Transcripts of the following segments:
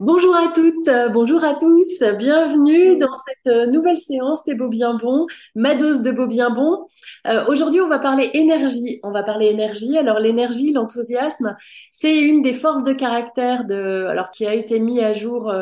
Bonjour à toutes, euh, bonjour à tous, bienvenue dans cette euh, nouvelle séance des Beaux Bien Bons, ma dose de Beaux Bien Bons. Euh, aujourd'hui, on va parler énergie. On va parler énergie. Alors l'énergie, l'enthousiasme, c'est une des forces de caractère de, alors qui a été mis à jour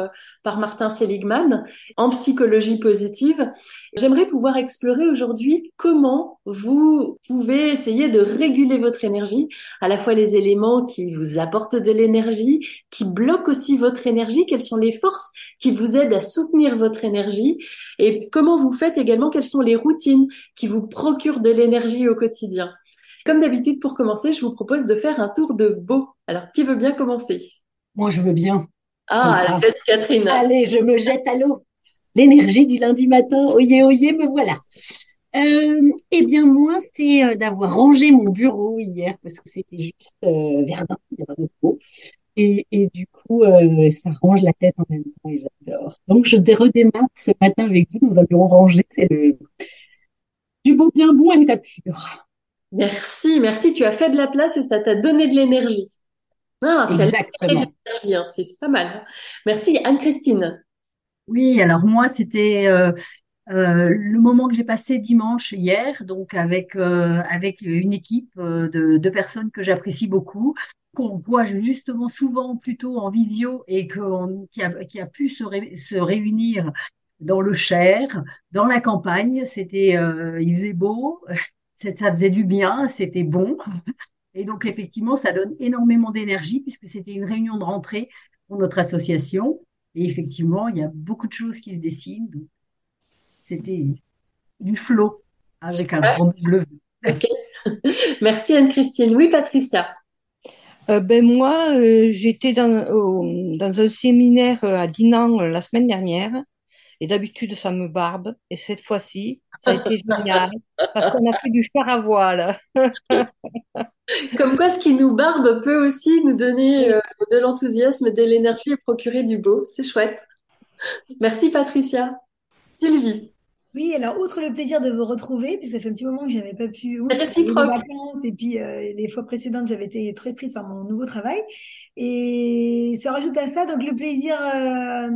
par Martin Seligman en psychologie positive. J'aimerais pouvoir explorer aujourd'hui comment vous pouvez essayer de réguler votre énergie, à la fois les éléments qui vous apportent de l'énergie, qui bloquent aussi votre énergie, quelles sont les forces qui vous aident à soutenir votre énergie et comment vous faites également, quelles sont les routines qui vous procurent de l'énergie au quotidien. Comme d'habitude, pour commencer, je vous propose de faire un tour de beau. Alors, qui veut bien commencer? Moi, je veux bien. Ah, la fête Catherine. Allez, je me jette à l'eau. L'énergie du lundi matin, oyez, oyez, me voilà. Euh, eh bien, moi, c'est euh, d'avoir rangé mon bureau hier parce que c'était juste euh, verdun, il y avait de Et, et du coup, euh, ça range la tête en même temps et j'adore. Donc, je redémarre ce matin avec vous dans un bureau rangé. C'est le du beau bien bon à l'état pur. Merci, merci. Tu as fait de la place et ça t'a donné de l'énergie. Ah, Exactement. Hein, c'est pas mal. Merci, Anne-Christine. Oui, alors moi, c'était euh, euh, le moment que j'ai passé dimanche hier, donc avec euh, avec une équipe euh, de, de personnes que j'apprécie beaucoup, qu'on voit justement souvent plutôt en visio et qu'on qui a, qui a pu se, se réunir dans le Cher, dans la campagne. C'était, euh, il faisait beau, ça faisait du bien, c'était bon. Et donc effectivement, ça donne énormément d'énergie puisque c'était une réunion de rentrée pour notre association. Et effectivement, il y a beaucoup de choses qui se dessinent. C'était du flot avec un grand bleu. Merci Anne-Christine. Oui, Patricia. Euh, ben moi, euh, j'étais dans, dans un séminaire à Dinan euh, la semaine dernière et d'habitude ça me barbe et cette fois-ci ça a été génial parce qu'on a fait du char à voile. Comme quoi, ce qui nous barbe peut aussi nous donner de l'enthousiasme, de l'énergie et procurer du beau. C'est chouette. Merci Patricia. Sylvie. Oui, alors outre le plaisir de vous retrouver, puis ça fait un petit moment que j'avais pas pu outre les vacances et puis euh, les fois précédentes j'avais été très prise par mon nouveau travail et se rajoute à ça donc le plaisir euh,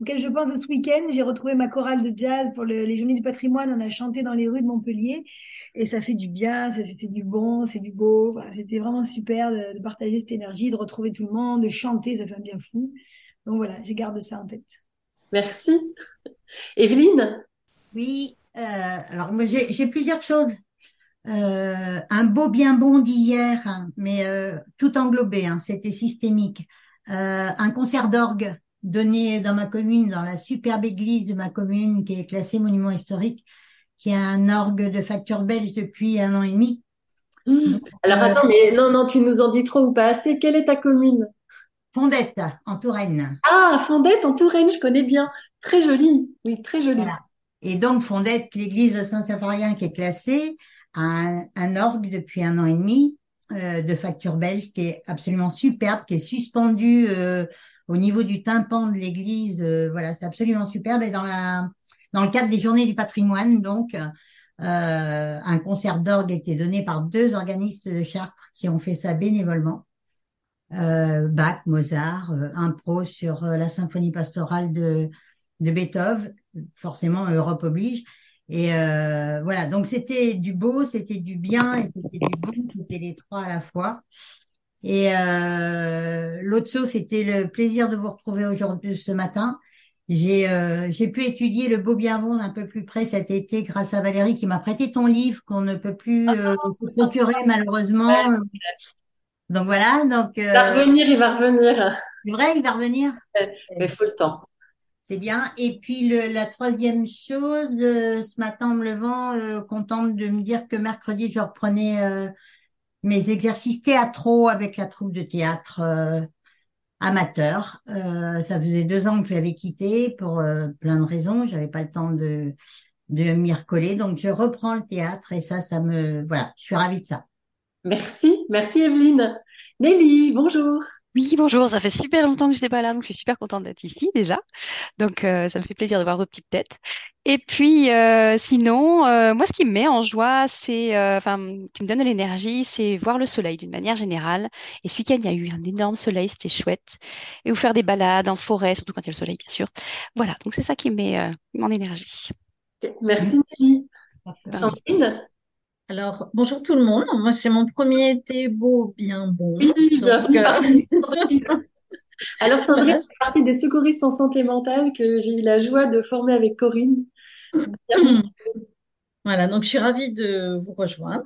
auquel je pense de ce week-end, j'ai retrouvé ma chorale de jazz pour les Journées du Patrimoine, on a chanté dans les rues de Montpellier et ça fait du bien, ça fait c'est du bon, c'est du beau, c'était vraiment super de, de partager cette énergie, de retrouver tout le monde, de chanter, ça fait un bien fou. Donc voilà, je garde ça en tête. Merci. Evelyne? Oui, euh, alors moi j'ai plusieurs choses. Euh, un beau bien bon d'hier, hein, mais euh, tout englobé, hein, c'était systémique. Euh, un concert d'orgue donné dans ma commune, dans la superbe église de ma commune qui est classée monument historique, qui a un orgue de facture belge depuis un an et demi. Mmh. Alors attends, mais non, non, tu nous en dis trop ou pas assez. Quelle est ta commune? Fondette, en Touraine. Ah, Fondette, en Touraine, je connais bien. Très jolie, oui, très jolie. Voilà. Et donc, Fondette, l'église de Saint-Symphorien qui est classée, a un, un, orgue depuis un an et demi euh, de facture belge qui est absolument superbe, qui est suspendu euh, au niveau du tympan de l'église. Euh, voilà, c'est absolument superbe. Et dans, la, dans le cadre des Journées du patrimoine, donc, euh, un concert d'orgue a été donné par deux organistes de Chartres qui ont fait ça bénévolement. Bach, Mozart, un pro sur la symphonie pastorale de, de Beethoven forcément Europe oblige. Et euh, voilà, donc c'était du beau, c'était du bien, et c'était du bon, c'était les trois à la fois. Et euh, l'autre chose, c'était le plaisir de vous retrouver aujourd'hui, ce matin. J'ai euh, j'ai pu étudier le beau bien bon un peu plus près cet été grâce à Valérie qui m'a prêté ton livre qu'on ne peut plus euh, se procurer malheureusement. Donc voilà, donc. il va revenir, il va revenir. C'est vrai, il va revenir. Mais il faut le temps. C'est bien. Et puis la troisième chose, euh, ce matin en me levant, euh, contente de me dire que mercredi je reprenais euh, mes exercices théâtraux avec la troupe de théâtre amateur. Ça faisait deux ans que j'avais quitté pour plein de raisons. J'avais pas le temps de de m'y recoller, donc je reprends le théâtre et ça, ça me voilà, je suis ravie de ça. Merci, merci Evelyne. Nelly, bonjour. Oui, bonjour, ça fait super longtemps que je n'étais pas là, donc je suis super contente d'être ici déjà. Donc euh, ça me fait plaisir de voir vos petites têtes. Et puis euh, sinon, euh, moi ce qui me met en joie, c'est, enfin, qui me donne de l'énergie, c'est voir le soleil d'une manière générale. Et ce week-end, il y a eu un énorme soleil, c'était chouette. Et vous faire des balades en forêt, surtout quand il y a le soleil, bien sûr. Voilà, donc c'est ça qui me met en énergie. Merci Nelly. Alors, bonjour tout le monde. Moi, c'est mon premier été beau, bien bon. Oui, bienvenue. Euh, Alors, Sandrine fait partie des secouristes en santé mentale que j'ai eu la joie de former avec Corinne. Voilà, donc je suis ravie de vous rejoindre.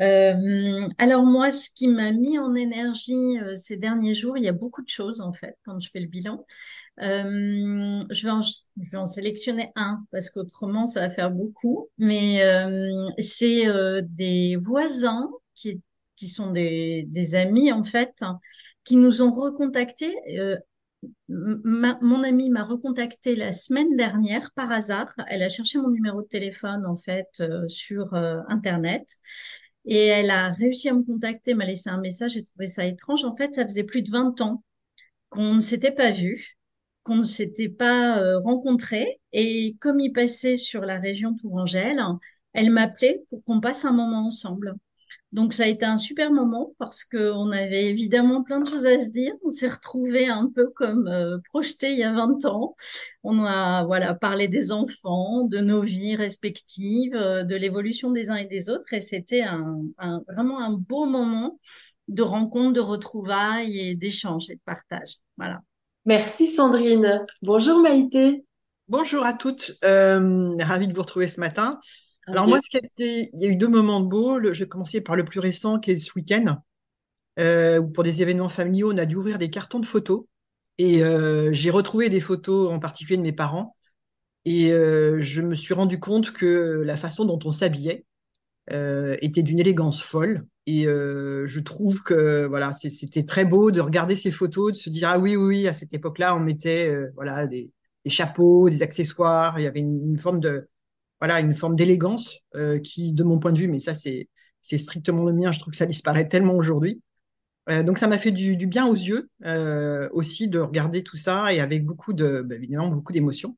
Euh, alors moi, ce qui m'a mis en énergie euh, ces derniers jours, il y a beaucoup de choses en fait quand je fais le bilan. Euh, je, vais en, je vais en sélectionner un parce qu'autrement ça va faire beaucoup. Mais euh, c'est euh, des voisins qui, qui sont des, des amis en fait qui nous ont recontactés. mon amie m'a recontacté la semaine dernière par hasard. Elle a cherché mon numéro de téléphone en fait sur Internet et elle a réussi à me contacter, m'a laissé un message. J'ai trouvé ça étrange. En fait, ça faisait plus de 20 ans qu'on ne s'était pas vu qu'on ne s'était pas euh, rencontrés. Et comme il passait sur la région Tourangelle, elle m'appelait pour qu'on passe un moment ensemble. Donc ça a été un super moment parce qu'on avait évidemment plein de choses à se dire. On s'est retrouvés un peu comme euh, projetés il y a 20 ans. On a voilà parlé des enfants, de nos vies respectives, euh, de l'évolution des uns et des autres. Et c'était un, un, vraiment un beau moment de rencontre, de retrouvailles et d'échange et de partage. Voilà. Merci Sandrine. Bonjour Maïté. Bonjour à toutes. Euh, ravie de vous retrouver ce matin. Alors moi, ce qui a été, il y a eu deux moments de beau. je vais commencer par le plus récent, qui est ce week-end, euh, où pour des événements familiaux, on a dû ouvrir des cartons de photos. Et euh, j'ai retrouvé des photos, en particulier de mes parents. Et euh, je me suis rendu compte que la façon dont on s'habillait était d'une élégance folle. Et je trouve que voilà, c'était très beau de regarder ces photos, de se dire ah oui oui, oui à cette époque-là on mettait voilà des, des, chapeaux, des accessoires, il y avait une, une forme de voilà une forme d'élégance euh, qui, de mon point de vue, mais ça c'est strictement le mien, je trouve que ça disparaît tellement aujourd'hui. Euh, donc ça m'a fait du, bien aux yeux aussi de regarder tout ça et avec beaucoup de bah, évidemment beaucoup d'émotions.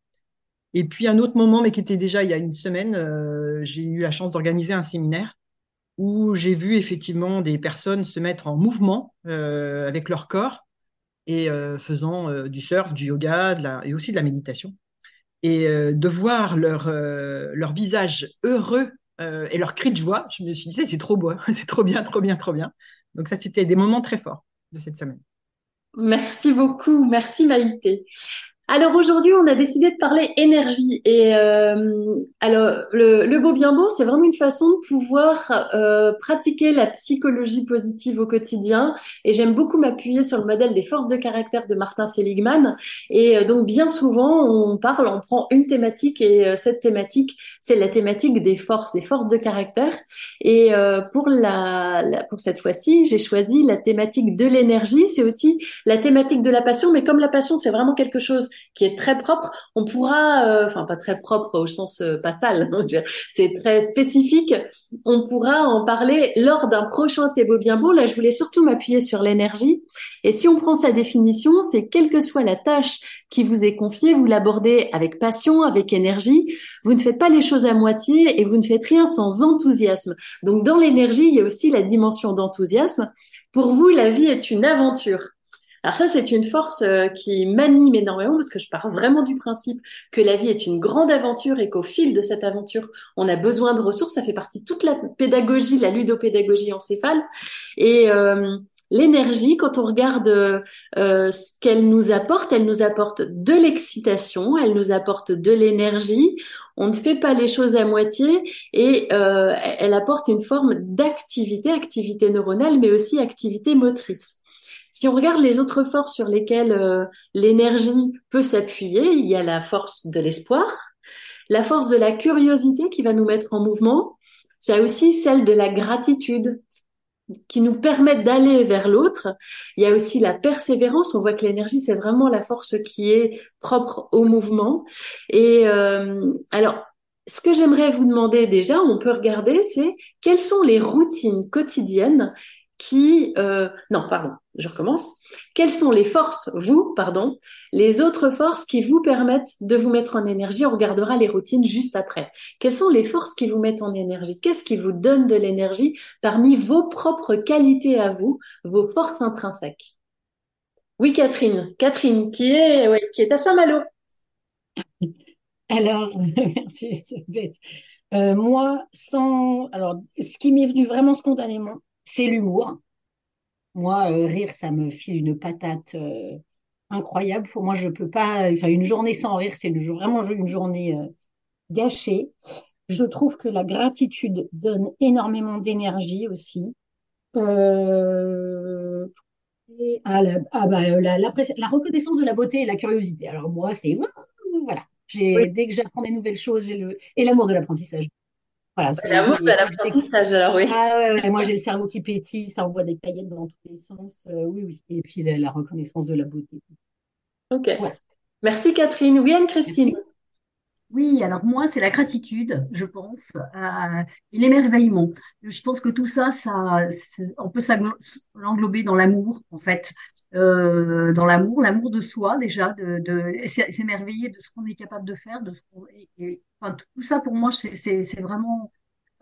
Et puis un autre moment, mais qui était déjà il y a une semaine, j'ai eu la chance d'organiser un séminaire où j'ai vu effectivement des personnes se mettre en mouvement euh, avec leur corps et euh, faisant euh, du surf, du yoga et aussi de la méditation. Et euh, de voir leur, euh, leur visage heureux euh, et leur cri de joie, je me suis dit, c'est trop beau, c'est trop bien, trop bien, trop bien. Donc ça, c'était des moments très forts de cette semaine. Merci beaucoup, merci Maïté. Alors aujourd'hui, on a décidé de parler énergie. Et euh, alors le, le, beau bien beau, c'est vraiment une façon de pouvoir euh, pratiquer la psychologie positive au quotidien. Et j'aime beaucoup m'appuyer sur le modèle des forces de caractère de Martin Seligman. Et euh, donc bien souvent, on parle, on prend une thématique et euh, cette thématique, c'est la thématique des forces, des forces de caractère. Et euh, pour la, la, pour cette fois-ci, j'ai choisi la thématique de l'énergie. C'est aussi la thématique de la passion, mais comme la passion, c'est vraiment quelque chose qui est très propre, on pourra, euh, enfin pas très propre au sens euh, pas sale, c'est très spécifique, on pourra en parler lors d'un prochain beau bien. Là, je voulais surtout m'appuyer sur l'énergie. Et si on prend sa définition, c'est quelle que soit la tâche qui vous est confiée, vous l'abordez avec passion, avec énergie. Vous ne faites pas les choses à moitié et vous ne faites rien sans enthousiasme. Donc dans l'énergie, il y a aussi la dimension d'enthousiasme. Pour vous, la vie est une aventure. Alors ça, c'est une force euh, qui m'anime énormément parce que je pars vraiment du principe que la vie est une grande aventure et qu'au fil de cette aventure, on a besoin de ressources. Ça fait partie de toute la pédagogie, la ludopédagogie encéphale. Et euh, l'énergie, quand on regarde euh, ce qu'elle nous apporte, elle nous apporte de l'excitation, elle nous apporte de l'énergie. On ne fait pas les choses à moitié et elle apporte une forme d'activité, activité neuronale, mais aussi activité motrice. Si on regarde les autres forces sur lesquelles euh, l'énergie peut s'appuyer, il y a la force de l'espoir, la force de la curiosité qui va nous mettre en mouvement, c'est aussi celle de la gratitude. qui nous permettent d'aller vers l'autre. Il y a aussi la persévérance. On voit que l'énergie, c'est vraiment la force qui est propre au mouvement. Et euh, alors, ce que j'aimerais vous demander déjà, on peut regarder, c'est quelles sont les routines quotidiennes qui... Euh, non, pardon, je recommence. Quelles sont les forces, vous, pardon, les autres forces qui vous permettent de vous mettre en énergie? On regardera les routines juste après. Quelles sont les forces qui vous mettent en énergie? Qu'est-ce qui vous donne de l'énergie parmi vos propres qualités à vous, vos forces intrinsèques? Oui, Catherine. Catherine, qui est, qui est à Saint-Malo. Alors, merci, euh, moi, sans, alors, ce qui m'est venu vraiment spontanément, c'est l'humour. Moi, euh, rire, ça me file une patate euh, incroyable. Pour moi, je peux pas. Enfin, une journée sans rire, c'est vraiment une journée euh, gâchée. Je trouve que la gratitude donne énormément d'énergie aussi. Et, ah, la, ah, bah, la, la, reconnaissance de la beauté et la curiosité. Alors moi, c'est voilà. J'ai dès que j'apprends des nouvelles choses, j'ai le et l'amour de l'apprentissage. Voilà, c'est l'amour de l'apprentissage, alors oui. Ah ouais, moi j'ai le cerveau qui pétille, ça envoie des paillettes dans tous les sens. Euh, oui, oui. Et puis la, reconnaissance de la beauté. Ok. Merci Catherine. Oui, Anne-Christine. Oui, alors moi, c'est la gratitude, je pense, euh, et l'émerveillement. Je pense que tout ça, ça, on peut l'englober dans l'amour, en fait, euh, dans l'amour, l'amour de soi déjà, de, s'émerveiller de ce qu'on est capable de faire, de ce tout ça pour moi, c'est vraiment,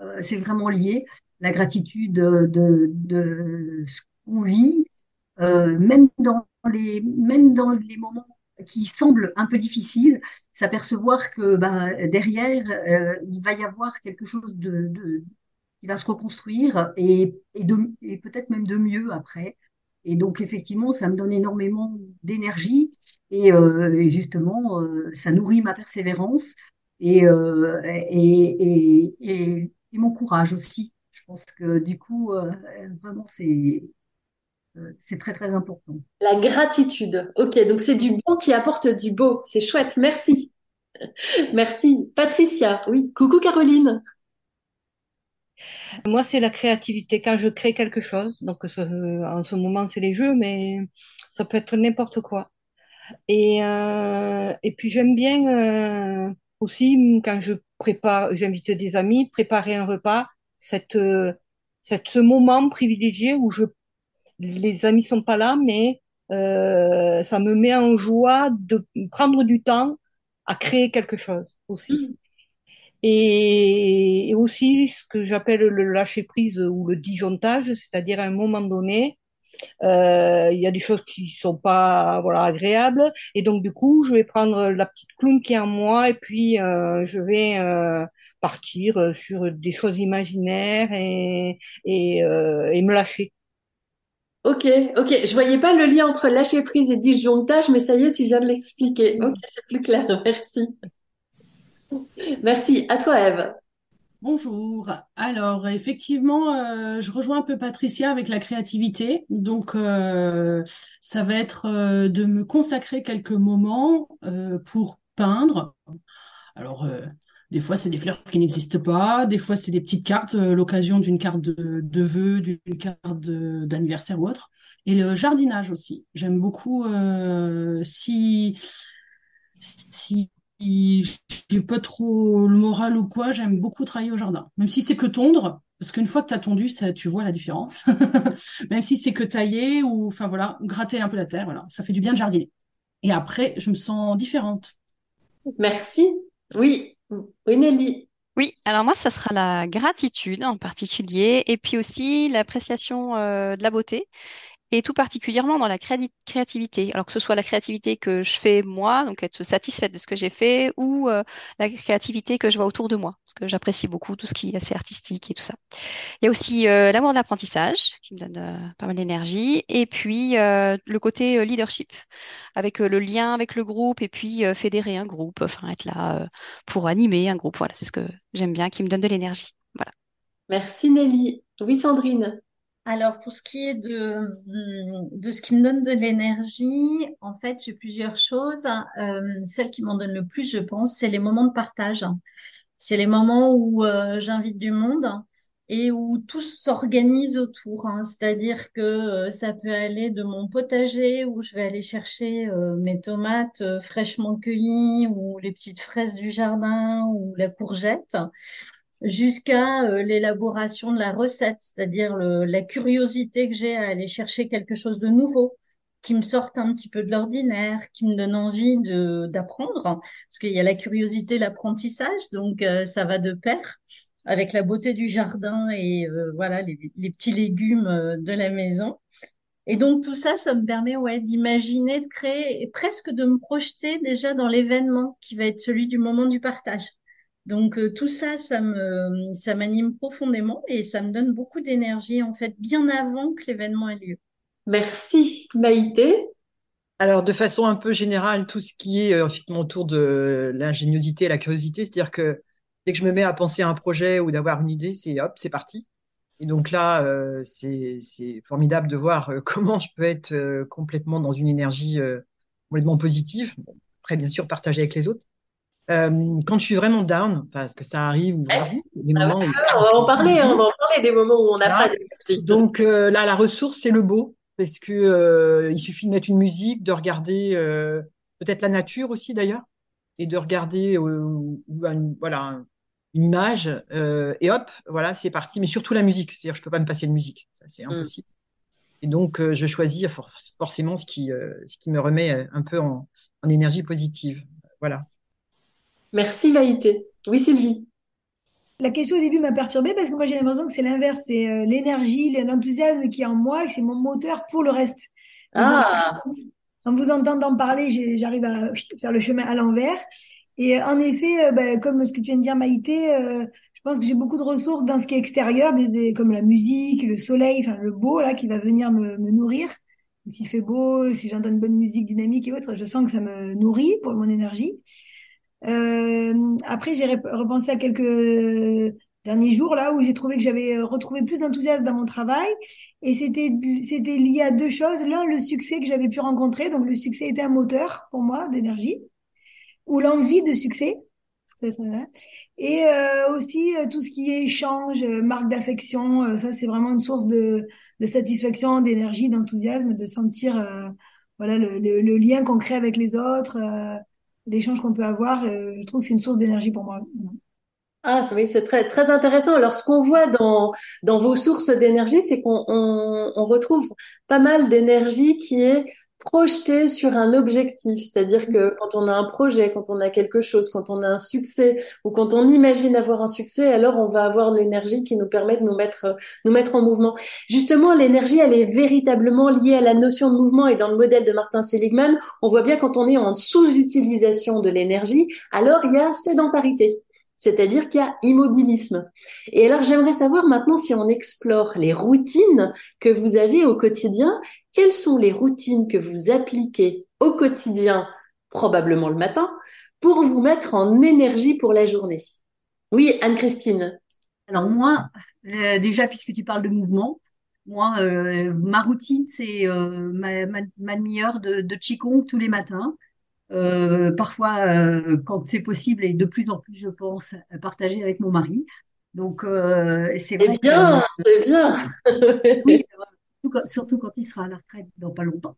euh, c'est vraiment lié. La gratitude de, de ce qu'on vit, euh, même dans les moments qui semble un peu difficile, s'apercevoir que ben, derrière, euh, il va y avoir quelque chose de, de qui va se reconstruire et, et, et peut-être même de mieux après. Et donc, effectivement, ça me donne énormément d'énergie et, euh, justement, euh, ça nourrit ma persévérance et, euh, et, et, mon courage aussi. Je pense que du coup, euh, vraiment, c'est c'est très très important. La gratitude. Ok, donc c'est du bon qui apporte du beau. C'est chouette. Merci. Merci. Patricia. Oui. Coucou Caroline. Moi, c'est la créativité. Quand je crée quelque chose, donc en ce moment, c'est les jeux, mais ça peut être n'importe quoi. Et, euh, et puis, j'aime bien euh, aussi, quand je prépare, j'invite des amis, préparer un repas, cette, cette, ce moment privilégié où je les amis sont pas là, mais euh, ça me met en joie de prendre du temps à créer quelque chose aussi. Mm. Et, aussi ce que j'appelle le lâcher prise ou le disjonctage, c'est-à-dire à un moment donné, euh, il y a des choses qui sont pas voilà agréables et donc du coup je vais prendre la petite clown qui est en moi et puis euh, je vais euh, partir sur des choses imaginaires et et, euh, et me lâcher Ok, ok. Je voyais pas le lien entre lâcher prise et disjonctage, mais ça y est, tu viens de l'expliquer. Ok, c'est plus clair. Merci. Merci. À toi, Eve. Bonjour. Alors, effectivement, euh, je rejoins un peu Patricia avec la créativité. Donc, euh, ça va être euh, de me consacrer quelques moments pour peindre. Alors, des fois, c'est des fleurs qui n'existent pas. Des fois, c'est des petites cartes, euh, l'occasion d'une carte de, de vœux, d'une carte d'anniversaire ou autre. Et le jardinage aussi. J'aime beaucoup euh, si si j'ai pas trop le moral ou quoi, j'aime beaucoup travailler au jardin. Même si c'est que tondre, parce qu'une fois que tu as tondu, ça, tu vois la différence. Même si c'est que tailler ou, enfin voilà, gratter un peu la terre, voilà, ça fait du bien de jardiner. Et après, je me sens différente. Merci. Oui, oui, alors moi, ça sera la gratitude en particulier, et puis aussi l'appréciation euh, de la beauté et tout particulièrement dans la créativité. Alors que ce soit la créativité que je fais moi, donc être satisfaite de ce que j'ai fait, ou euh, la créativité que je vois autour de moi, parce que j'apprécie beaucoup tout ce qui est assez artistique et tout ça. Il y a aussi euh, l'amour de l'apprentissage, qui me donne euh, pas mal d'énergie, et puis le côté leadership, avec le lien avec le groupe, et puis fédérer un groupe, enfin être là pour animer un groupe. Voilà, c'est ce que j'aime bien, qui me donne de l'énergie. Voilà. Merci Nelly. Oui, Sandrine. Alors, pour ce qui est de, de ce qui me donne de l'énergie, en fait, j'ai plusieurs choses. Euh, celle qui m'en donne le plus, je pense, c'est les moments de partage. C'est les moments où euh, j'invite du monde et où tout s'organise autour. Hein. C'est-à-dire que euh, ça peut aller de mon potager où je vais aller chercher euh, mes tomates fraîchement cueillies ou les petites fraises du jardin ou la courgette jusqu'à l'élaboration de la recette, c'est-à-dire la curiosité que j'ai à aller chercher quelque chose de nouveau qui me sorte un petit peu de l'ordinaire, qui me donne envie de d'apprendre, parce qu'il y a la curiosité, l'apprentissage, donc ça va de pair avec la beauté du jardin et euh, voilà les, petits légumes euh, de la maison. Et donc tout ça, ça me permet ouais d'imaginer, de créer et presque de me projeter déjà dans l'événement qui va être celui du moment du partage. Donc euh, tout ça, ça me ça m'anime profondément et ça me donne beaucoup d'énergie en fait bien avant que l'événement ait lieu. Merci Maïté. Alors, de façon un peu générale, tout ce qui est autour de l'ingéniosité et la curiosité, c'est-à-dire que dès que je me mets à penser à un projet ou d'avoir une idée, c'est hop, c'est parti. Et donc là, euh, c'est formidable de voir euh, comment je peux être euh, complètement dans une énergie complètement positive. très bien sûr, partager avec les autres. Quand je suis vraiment down, parce que ça arrive, des ah moments où... on va en parler, hein, on va en parler des moments où on n'a pas d'énergie. Donc là, la ressource, c'est le beau, parce que il suffit de mettre une musique, de regarder peut-être la nature aussi d'ailleurs, et de regarder ou, voilà une image euh, et hop, voilà, c'est parti. Mais surtout la musique, c'est-à-dire je peux pas me passer de musique, ça c'est mm. impossible. Et donc euh, je choisis forcément ce qui, euh, ce qui me remet un peu en, en énergie positive. Voilà. Merci Vaïté. Oui Sylvie. La question au début m'a perturbée parce que moi j'ai l'impression que c'est l'inverse, c'est l'énergie, l'enthousiasme qui est en moi, que c'est mon moteur pour le reste. Ah. En vous entendant parler, j'arrive à faire le chemin à l'envers. Et en effet, euh, bah, comme ce que tu viens de dire, Maïté, euh, je pense que j'ai beaucoup de ressources dans ce qui est extérieur, des, comme la musique, le soleil, enfin le beau là, qui va venir me, me nourrir. S'il fait beau, si j'entends une bonne musique dynamique et autres, je sens que ça me nourrit pour mon énergie. Euh, après, j'ai repensé à quelques derniers jours là où j'ai trouvé que j'avais retrouvé plus d'enthousiasme dans mon travail. Et c'était c'était lié à deux choses. L'un le succès que j'avais pu rencontrer. Donc le succès était un moteur pour moi d'énergie. Ou l'envie de succès. Et euh, aussi euh, tout ce qui est échange, euh, marque d'affection, ça c'est vraiment une source de, satisfaction, d'énergie, d'enthousiasme, de sentir voilà le, lien qu'on crée avec les autres, l'échange qu'on peut avoir. je trouve que c'est une source d'énergie pour moi. Ah, oui, c'est très intéressant. Alors, ce qu'on voit dans vos sources d'énergie, c'est qu'on on, on retrouve pas mal d'énergie qui est projeter sur un objectif, c'est-à-dire que quand on a un projet, quand on a quelque chose, quand on a un succès ou quand on imagine avoir un succès, alors on va avoir l'énergie qui nous permet de nous mettre nous mettre en mouvement. Justement, l'énergie, elle est véritablement liée à la notion de mouvement. Et dans le modèle de Martin Seligman, on voit bien quand on est en sous-utilisation de l'énergie, alors il y a sédentarité c'est-à-dire qu'il y a immobilisme. Et alors j'aimerais savoir maintenant si on explore les routines que vous avez au quotidien, quelles sont les routines que vous appliquez au quotidien, probablement le matin, pour vous mettre en énergie pour la journée? Oui, Anne-Christine. Alors moi, euh, déjà puisque tu parles de mouvement, moi, euh, ma routine, c'est euh, ma, demi-heure de, de Qigong tous les matins. Euh, parfois euh, quand c'est possible et de plus en plus, je pense, partager avec mon mari. Donc, euh, c'est vrai. bien, c'est bien. oui, surtout quand il sera à la retraite dans pas longtemps.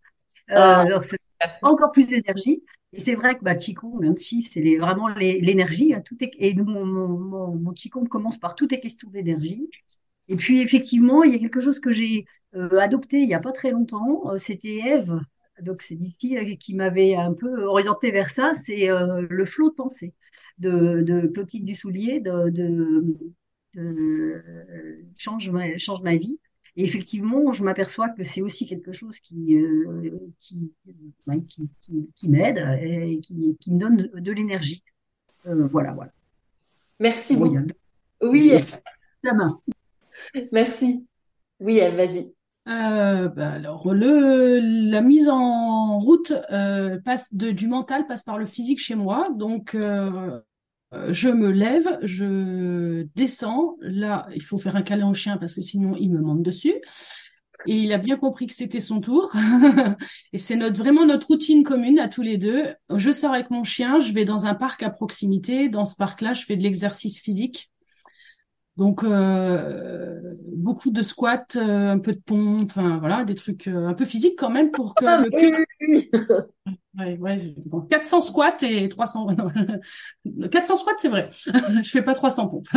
Ah. c'est encore plus d'énergie. Et c'est vrai que bah, Qigong, même si c'est vraiment l'énergie, hein, tout est, et mon, mon, mon, Qigong commence par tout est question d'énergie. Et puis effectivement, il y a quelque chose que j'ai adopté il n'y a pas très longtemps, c'était Eve donc c'est Diti euh, qui m'avait un peu orienté vers ça, c'est euh, le flot de pensée de, de Clotilde Dussoulier, de, de, de change, ma, change ma vie. Et effectivement, je m'aperçois que c'est aussi quelque chose qui, euh, qui, qui, qui, m'aide et qui, qui, me donne de, l'énergie. voilà, voilà. Merci beaucoup. Oui. La main. Merci. Oui, vas-y. Euh, bah, alors le la mise en route euh, passe de, du mental passe par le physique chez moi. Donc euh, je me lève je descends. Là il faut faire un câlin au chien parce que sinon il me monte dessus. Et il a bien compris que c'était son tour. Et c'est vraiment notre routine commune à tous les deux. Je sors avec mon chien je vais dans un parc à proximité. Dans ce parc là je fais de l'exercice physique Donc euh, beaucoup de squats, euh, un peu de pompe, enfin voilà, des trucs euh, un peu physiques quand même pour que Ah, le cœur. Ouais, ouais, bon, 400 squats et 300. non, 400 squats, c'est vrai. Je fais pas 300 pompes.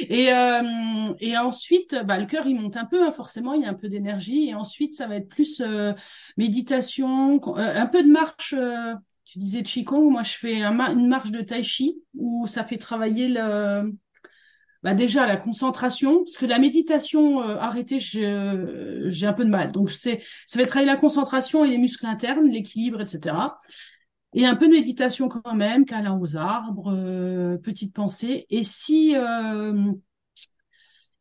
Et euh, et ensuite, bah le cœur il monte un peu, hein, forcément, il y a un peu d'énergie. Et ensuite, ça va être plus euh, méditation, euh, un peu de marche. euh, tu disais Qigong, moi je fais un ma- une marche de Tai Chi où ça fait travailler le bah déjà la concentration, parce que la méditation euh, arrêtée, j'ai un peu de mal. Donc c'est, ça va travailler la concentration et les muscles internes, l'équilibre, etc. Et un peu de méditation quand même, câlin aux arbres, euh, petite pensée. Et si euh,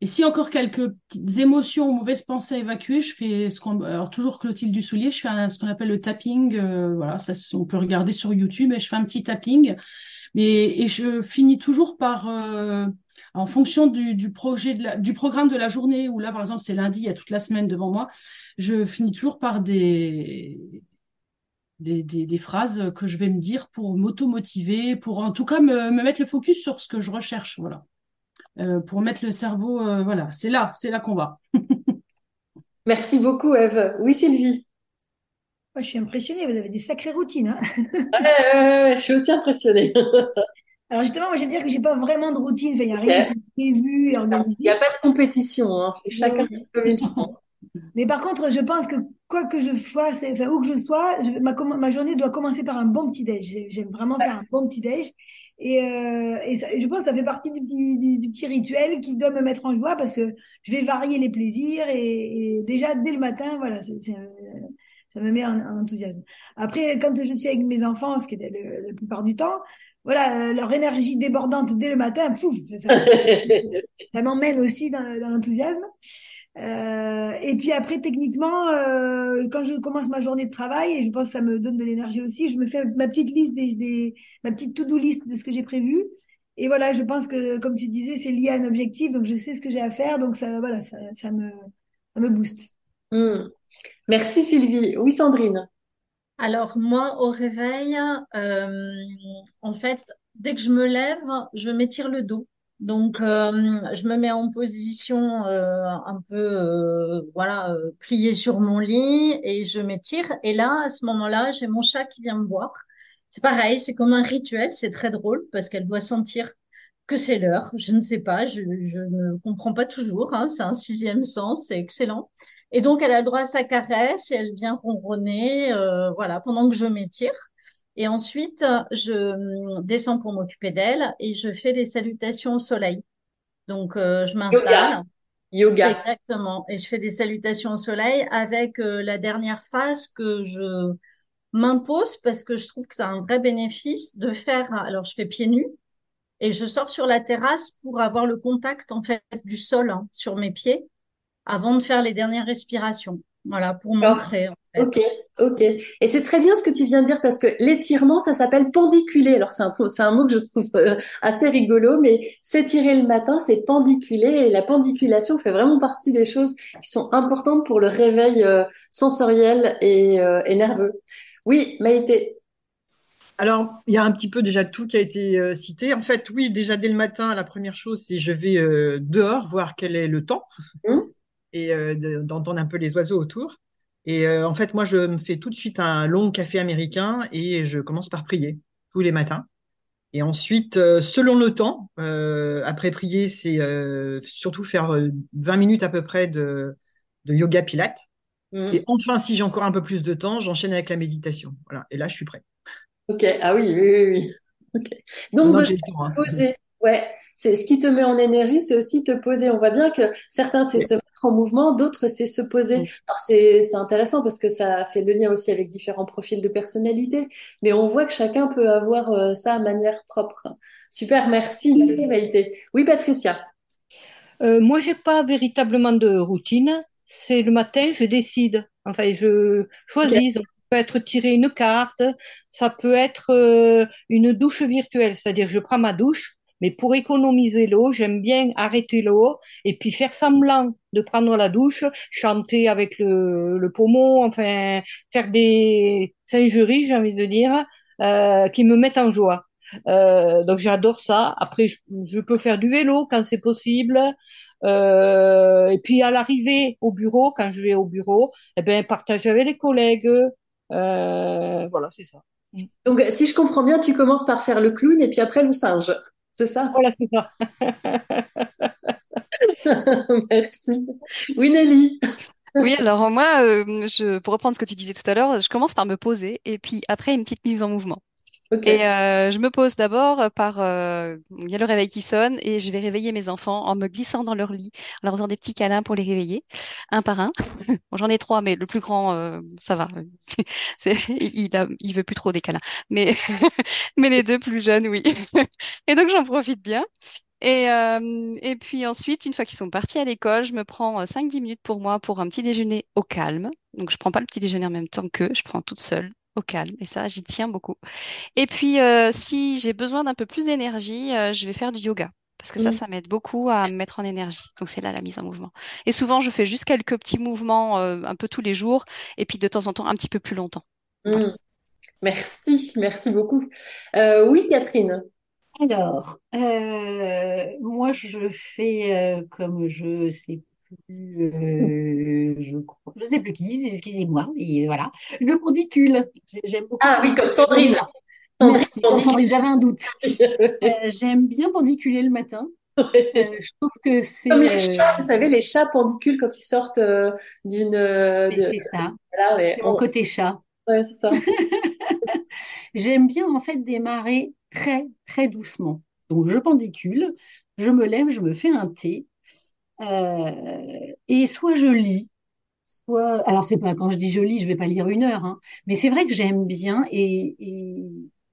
et si encore quelques petites émotions mauvaises pensées à évacuer, je fais ce qu'on, alors toujours Clotilde Dussoulier, je fais un- ce qu'on appelle le tapping. euh, voilà, ça on peut regarder sur YouTube. Et je fais un petit tapping. Mais et je finis toujours par euh, en fonction du, du projet de la, du programme de la journée où là par exemple c'est lundi, il y a toute la semaine devant moi, je finis toujours par des des, des, des phrases que je vais me dire pour m'auto-motiver, pour en tout cas me, me mettre le focus sur ce que je recherche, voilà. Euh, pour mettre le cerveau, euh, voilà, c'est là, c'est là qu'on va. Merci beaucoup, Eve. Oui, Sylvie. Moi, je suis impressionnée, vous avez des sacrées routines. hein. Ouais, ouais, ouais, je suis aussi impressionnée. Alors justement, moi, je vais dire que j'ai pas vraiment de routine. Il n'y a rien qui est prévu et Il organisé. n'y a pas de compétition, hein, c'est chacun Mais, il mais par contre, je pense que quoi que je fasse, enfin, où que je sois, je- ma, journée doit commencer par un bon petit déj. J'ai- J'aime vraiment faire un bon petit déj. Et, euh, et, ça- et je pense que ça fait partie du petit, du, du petit rituel qui doit me mettre en joie parce que je vais varier les plaisirs et, et déjà dès le matin, voilà, c'est, ça me met en, en enthousiasme. Après, quand je suis avec mes enfants, ce qui est le, la plupart du temps, voilà, euh, leur énergie débordante dès le matin, pouf, ça, m'emmène aussi dans l'enthousiasme. Euh, et puis après, techniquement, euh, quand je commence ma journée de travail, et je pense que ça me donne de l'énergie aussi, je me fais ma petite liste des, des ma petite to-do list de ce que j'ai prévu. Et voilà, je pense que, comme tu disais, c'est lié à un objectif, donc je sais ce que j'ai à faire, donc ça, voilà, ça, ça me, ça me booste. Hmm. Merci, Sylvie. Oui, Sandrine. Alors moi, au réveil, euh, en fait, dès que je me lève, je m'étire le dos. Donc, euh, je me mets en position euh, un peu, euh, voilà, euh, pliée sur mon lit et je m'étire. Et là, à ce moment-là, j'ai mon chat qui vient me voir. C'est pareil, c'est comme un rituel. C'est très drôle parce qu'elle doit sentir que c'est l'heure. Je ne sais pas, je, je ne comprends pas toujours. Hein, c'est un sixième sens, c'est excellent. Et donc, elle a le droit à sa caresse et elle vient ronronner, euh, voilà, pendant que je m'étire. Et ensuite, je hum, descends pour m'occuper d'elle et je fais des salutations au soleil. Donc, euh, je Yoga. m'installe. Yoga. Exactement. Et je fais des salutations au soleil avec euh, la dernière phase que je m'impose parce que je trouve que ça a un vrai bénéfice de faire. Alors, je fais pieds nus et je sors sur la terrasse pour avoir le contact, en fait, du sol hein, sur mes pieds avant de faire les dernières respirations. Voilà, pour D'accord. m'ancrer, en fait. Ok, ok. Et c'est très bien ce que tu viens de dire parce que l'étirement, ça s'appelle pendiculer. Alors c'est un, c'est un mot que je trouve euh, assez rigolo, mais s'étirer le matin, c'est pendiculer et la pendiculation fait vraiment partie des choses qui sont importantes pour le réveil euh, sensoriel et, euh, et nerveux. Oui, Maïté. Alors, il y a un petit peu déjà tout qui a été euh, cité. En fait, oui, déjà dès le matin, la première chose, c'est je vais euh, dehors voir quel est le temps Hum, et euh, de- d'entendre un peu les oiseaux autour. Et euh, en fait, moi, je me fais tout de suite un long café américain et je commence par prier tous les matins. Et ensuite, euh, selon le temps, euh, après prier, c'est euh, surtout faire euh, 20 minutes à peu près de, de yoga pilates. hum. Et enfin, si j'ai encore un peu plus de temps, j'enchaîne avec la méditation. Voilà. Et là, je suis prêt. Ok, ah oui, oui, oui, oui. Donc, temps, hein. poser. Ouais, c'est ce qui te met en énergie, c'est aussi te poser. On voit bien que certains, c'est se mettre en mouvement, d'autres, c'est se poser. Alors, c'est, intéressant parce que ça fait le lien aussi avec différents profils de personnalité, mais on voit que chacun peut avoir euh, ça à manière propre. Super, merci, merci Maïté. Oui, Patricia. Euh, moi, j'ai pas véritablement de routine. C'est le matin, je décide. Enfin, je choisis. Peut être tirer une carte, ça peut être euh, une douche virtuelle, c'est-à-dire je prends ma douche, mais pour économiser l'eau, j'aime bien arrêter l'eau et puis faire semblant de prendre la douche, chanter avec le, le pommeau, enfin, faire des singeries, j'ai envie de dire, euh, qui me mettent en joie. Euh, donc j'adore ça. Après, je, peux faire du vélo quand c'est possible. Euh, et puis à l'arrivée au bureau, quand je vais au bureau, eh ben partager avec les collègues. Voilà, c'est ça. Donc si je comprends bien, tu commences par faire le clown et puis après le singe. C'est ça Voilà, c'est ça. Merci. Oui, Nelly. Oui, alors moi, euh, je, pour reprendre ce que tu disais tout à l'heure, je commence par me poser et puis après une petite mise en mouvement. Et euh, je me pose d'abord par, euh, il y a le réveil qui sonne et je vais réveiller mes enfants en me glissant dans leur lit, en leur faisant des petits câlins pour les réveiller, un par un. Bon, J'en ai trois, mais le plus grand, euh, ça va. Il, a, il veut plus trop des câlins. Mais, mais les deux plus jeunes, oui. Et donc j'en profite bien. Et, euh, et puis ensuite, une fois qu'ils sont partis à l'école, je me prends 5-10 minutes pour moi pour un petit déjeuner au calme. Donc je prends pas le petit déjeuner en même temps qu'eux, je prends toute seule au calme. Et ça, j'y tiens beaucoup. Et puis, euh, si j'ai besoin d'un peu plus d'énergie, euh, je vais faire du yoga. Parce que ça, Mm. ça m'aide beaucoup à me mettre en énergie. Donc, c'est là la mise en mouvement. Et souvent, je fais juste quelques petits mouvements euh, un peu tous les jours. Et puis, de temps en temps, un petit peu plus longtemps. Voilà. Mm. Merci, merci beaucoup. Euh, oui, Catherine. Alors, euh, moi, je fais euh, comme je sais euh, je je sais plus qui, excusez-moi, et voilà, le pendicule. J'ai- J'aime beaucoup Ah oui, comme Sandrine. Sandrine comme j'avais un doute. Euh, j'aime bien pendiculer le matin. Euh, je trouve que Comme c'est, les chats, euh, vous savez, les chats pendicules quand ils sortent euh, d'une... euh, mais de... c'est ça, Voilà, ouais, mon on- côté chat. ouais, c'est ça. J'aime bien en fait démarrer très très doucement. Donc je pendicule, je me lève, je me fais un thé, euh, et soit je lis, soit alors c'est pas quand je dis je lis, je vais pas lire une heure, hein, mais c'est vrai que j'aime bien et, et,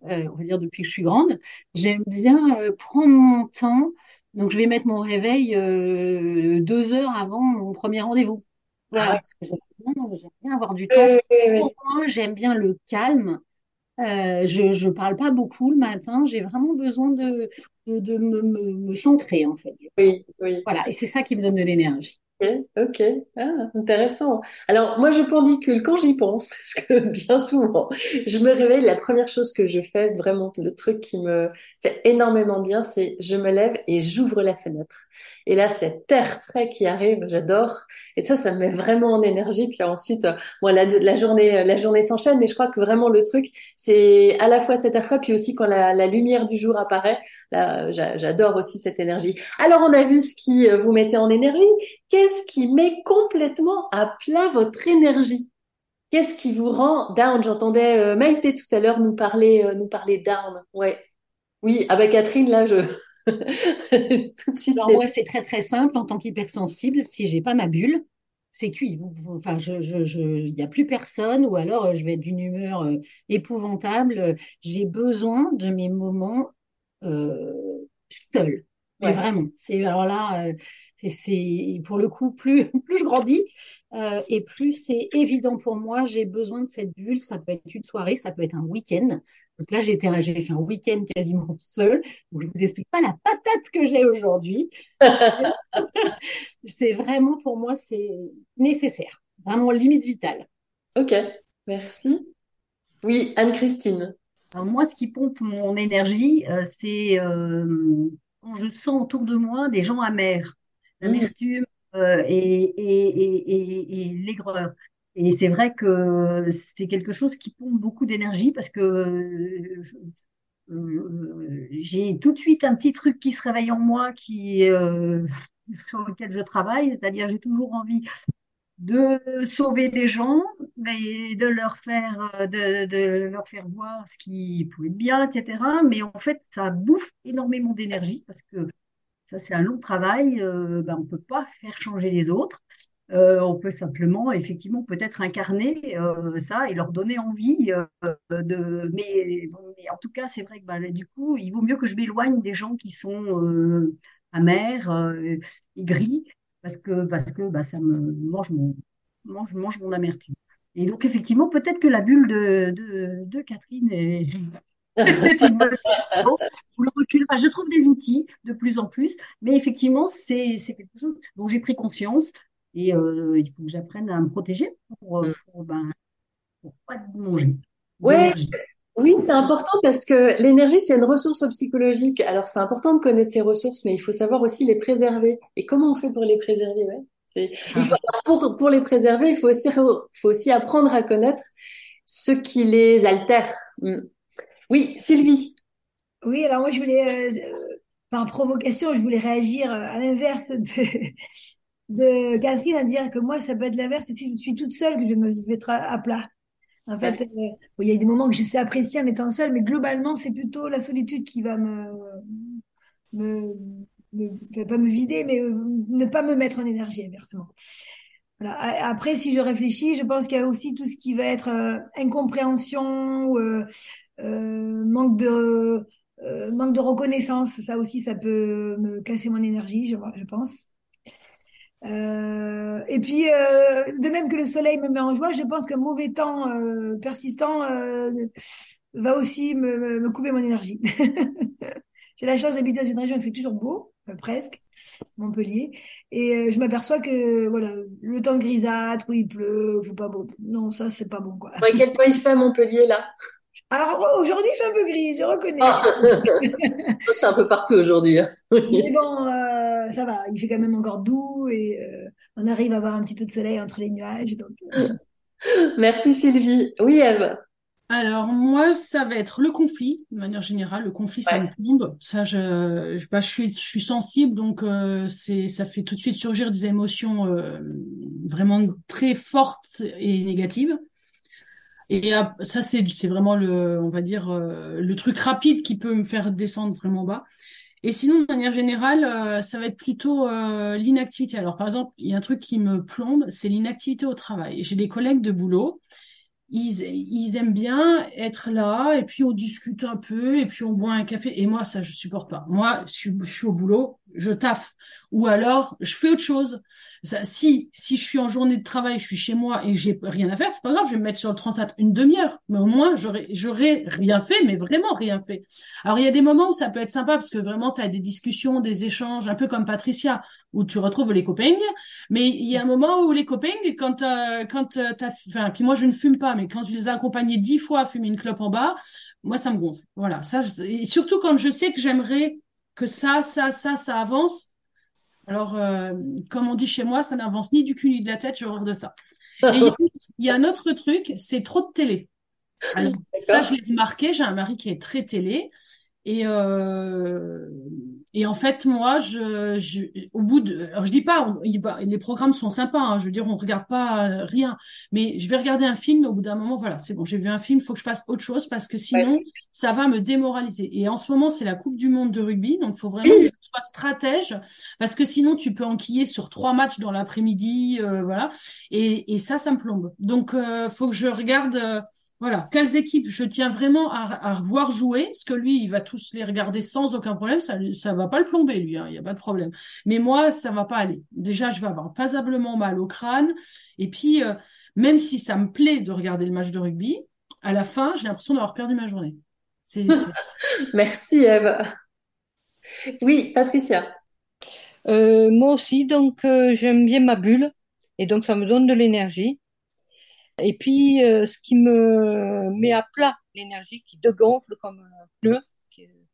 euh, on va dire depuis que je suis grande, j'aime bien euh, prendre mon temps. Donc je vais mettre mon réveil deux heures avant mon premier rendez-vous. Ah Voilà, ouais. parce que j'aime bien, avoir du temps pour moi, j'aime bien le calme. Euh, je je parle pas beaucoup le matin. J'ai vraiment besoin de, de, de me, me, me centrer, en fait. Oui, oui. Voilà. Et c'est ça qui me donne de l'énergie. Ok, ok. Ah, intéressant. Alors, moi, je pendicule quand j'y pense, parce que bien souvent, je me réveille, la première chose que je fais, vraiment, le truc qui me fait énormément bien, c'est je me lève et j'ouvre la fenêtre. Et là, cet air frais qui arrive, j'adore. Et ça, ça me met vraiment en énergie. Puis ensuite, euh, bon, la, journée, la journée s'enchaîne, mais je crois que vraiment le truc, c'est à la fois cet air frais, puis aussi quand la, lumière du jour apparaît, là, j'a- j'adore aussi cette énergie. Alors, on a vu ce qui euh, vous mettait en énergie. Qu'est-ce qui met complètement à plat votre énergie? Qu'est-ce qui vous rend down? J'entendais euh, Maïté tout à l'heure nous parler, euh, nous parler down. Ouais. Oui, bah Catherine, là, je tout de suite. Alors moi, c'est très très simple. En tant qu'hypersensible, si j'ai pas ma bulle, c'est cuit. Enfin, je, je, je, il y a plus personne, ou alors euh, je vais être d'une humeur euh, épouvantable. Euh, J'ai besoin de mes moments euh, seule. Mais vraiment, c'est alors là, c'est c'est- pour le coup, plus, plus je grandis euh, et plus c'est évident pour moi, j'ai besoin de cette bulle. Ça peut être une soirée, ça peut être un week-end. Donc là, j'ai fait un week-end quasiment seul. Donc je vous explique pas la patate que j'ai aujourd'hui. C'est vraiment pour moi, c'est nécessaire, vraiment limite vitale. Ok, merci. Oui, Anne-Christine. Moi, ce qui pompe mon énergie, euh, c'est euh, quand je sens autour de moi des gens amers, Mm. l'amertume euh, et, et, et, l'aigreur. Et c'est vrai que c'est quelque chose qui pompe beaucoup d'énergie parce que euh, euh, j'ai tout de suite un petit truc qui se réveille en moi qui sur lequel je travaille, c'est-à-dire j'ai toujours envie de sauver les gens et de leur faire de leur faire voir ce qui pouvait être bien, etc. Mais en fait, ça bouffe énormément d'énergie parce que ça, c'est un long travail. Euh, ben, on peut pas faire changer les autres. Euh, on peut simplement, effectivement, peut-être incarner euh, ça et leur donner envie de. Mais, en tout cas, c'est vrai que ben, du coup, il vaut mieux que je m'éloigne des gens qui sont amers, euh, aigris, parce que parce que bah, ça me mange mon mange, mon amertume. Et donc, effectivement, peut-être que la bulle de, de Catherine est, Ou le recul. Enfin, je trouve des outils de plus en plus, mais effectivement, c'est quelque chose dont j'ai pris conscience et euh, il faut que j'apprenne à me protéger pour, Mm. pour, ben, pour pas manger Ouais. Oui, c'est important parce que l'énergie, c'est une ressource psychologique. Alors, c'est important de connaître ces ressources, mais il faut savoir aussi les préserver. Et comment on fait pour les préserver? Ouais? C'est, il faut, pour, pour les préserver, il faut aussi, faut aussi apprendre à connaître ce qui les altère. Oui, Sylvie. Oui, alors moi, je voulais, euh, par provocation, je voulais réagir à l'inverse de, de Catherine à dire que moi, ça peut être l'inverse. C'est si je suis toute seule que je me mettre à, plat. En fait, euh, il y a des moments que je sais apprécier en étant seule, mais globalement, c'est plutôt la solitude qui va me, me, me pas me vider, mais euh, ne pas me mettre en énergie inversement. Voilà. Après, si je réfléchis, je pense qu'il y a aussi tout ce qui va être euh, incompréhension, euh, manque de manque de reconnaissance. Ça aussi, ça peut me casser mon énergie, je, pense. Euh, et puis, euh, de même que le soleil me met en joie, je pense qu'un mauvais temps euh, persistant euh, va aussi me, couper mon énergie. J'ai la chance d'habiter dans une région où il fait toujours beau, presque, Montpellier, et euh, je m'aperçois que voilà, le temps grisâtre, où il pleut, faut pas beau. Non, ça c'est pas bon quoi. Ouais, quel temps il fait à Montpellier là? Alors aujourd'hui, il fait un peu gris, je reconnais. Ah. c'est un peu partout aujourd'hui. Hein. Mais bon, euh, ça va, il fait quand même encore doux et euh, on arrive à avoir un petit peu de soleil entre les nuages. Donc, euh. Merci Sylvie. Oui, Eve. Alors moi, ça va être le conflit, de manière générale. Le conflit, ça me tombe. Ça, je, je, bah, je, suis, je suis sensible, donc c'est, ça fait tout de suite surgir des émotions vraiment très fortes et négatives. Et ça, c'est c'est vraiment le, on va dire, euh, le truc rapide qui peut me faire descendre vraiment bas. Et sinon, de manière générale, euh, ça va être plutôt euh, l'inactivité. Alors, par exemple, il y a un truc qui me plombe, c'est l'inactivité au travail. J'ai des collègues de boulot ils, ils aiment bien être là et puis on discute un peu et puis on boit un café et moi ça je supporte pas moi je je suis au boulot je taffe. Ou alors je fais autre chose. Ça, si si je suis en journée de travail je suis chez moi et j'ai rien à faire c'est pas grave je vais me mettre sur le transat une demi-heure. Mais au moins j'aurais j'aurais rien fait mais vraiment rien fait. Alors il y a des moments où ça peut être sympa parce que vraiment tu as des discussions des échanges un peu comme Patricia où tu retrouves les copains mais il y a un moment où les copains quand euh, quand euh, t'as enfin puis moi je ne fume pas mais quand tu les as accompagnés dix fois à fumer une clope en bas, moi, ça me gonfle. Voilà. Ça, et surtout quand je sais que j'aimerais que ça, ça, ça, ça avance. Alors, euh, comme on dit chez moi, ça n'avance ni du cul ni de la tête, j'ai horreur de ça. Et il y a un autre truc, c'est trop de télé. ça, je l'ai remarqué, j'ai un mari qui est très télé. Et, euh, et en fait, moi, je, je, au bout de, alors je dis pas, les programmes sont sympas, hein, je veux dire, on regarde pas euh, rien, mais je vais regarder un film. Au bout d'un moment, voilà, c'est bon, j'ai vu un film, il faut que je fasse autre chose parce que sinon, ça va me démoraliser. Et en ce moment, c'est la Coupe du Monde de rugby, donc il faut vraiment que je sois stratège parce que sinon, tu peux enquiller sur trois matchs dans l'après-midi, euh, voilà. Et, et ça, ça me plombe. Donc, euh, faut que je regarde euh, voilà, quelles équipes je tiens vraiment à, à revoir jouer, parce que lui, il va tous les regarder sans aucun problème, ça ça va pas le plomber, lui, hein, il n'y a pas de problème. Mais moi, ça va pas aller. Déjà, je vais avoir passablement mal au crâne, et puis, euh, même si ça me plaît de regarder le match de rugby, à la fin, j'ai l'impression d'avoir perdu ma journée. C'est, Merci, Eve. Oui, Patricia. Euh, moi aussi, donc euh, j'aime bien ma bulle, et donc ça me donne de l'énergie. Et puis, euh, ce qui me met à plat l'énergie qui dégonfle comme un pneu,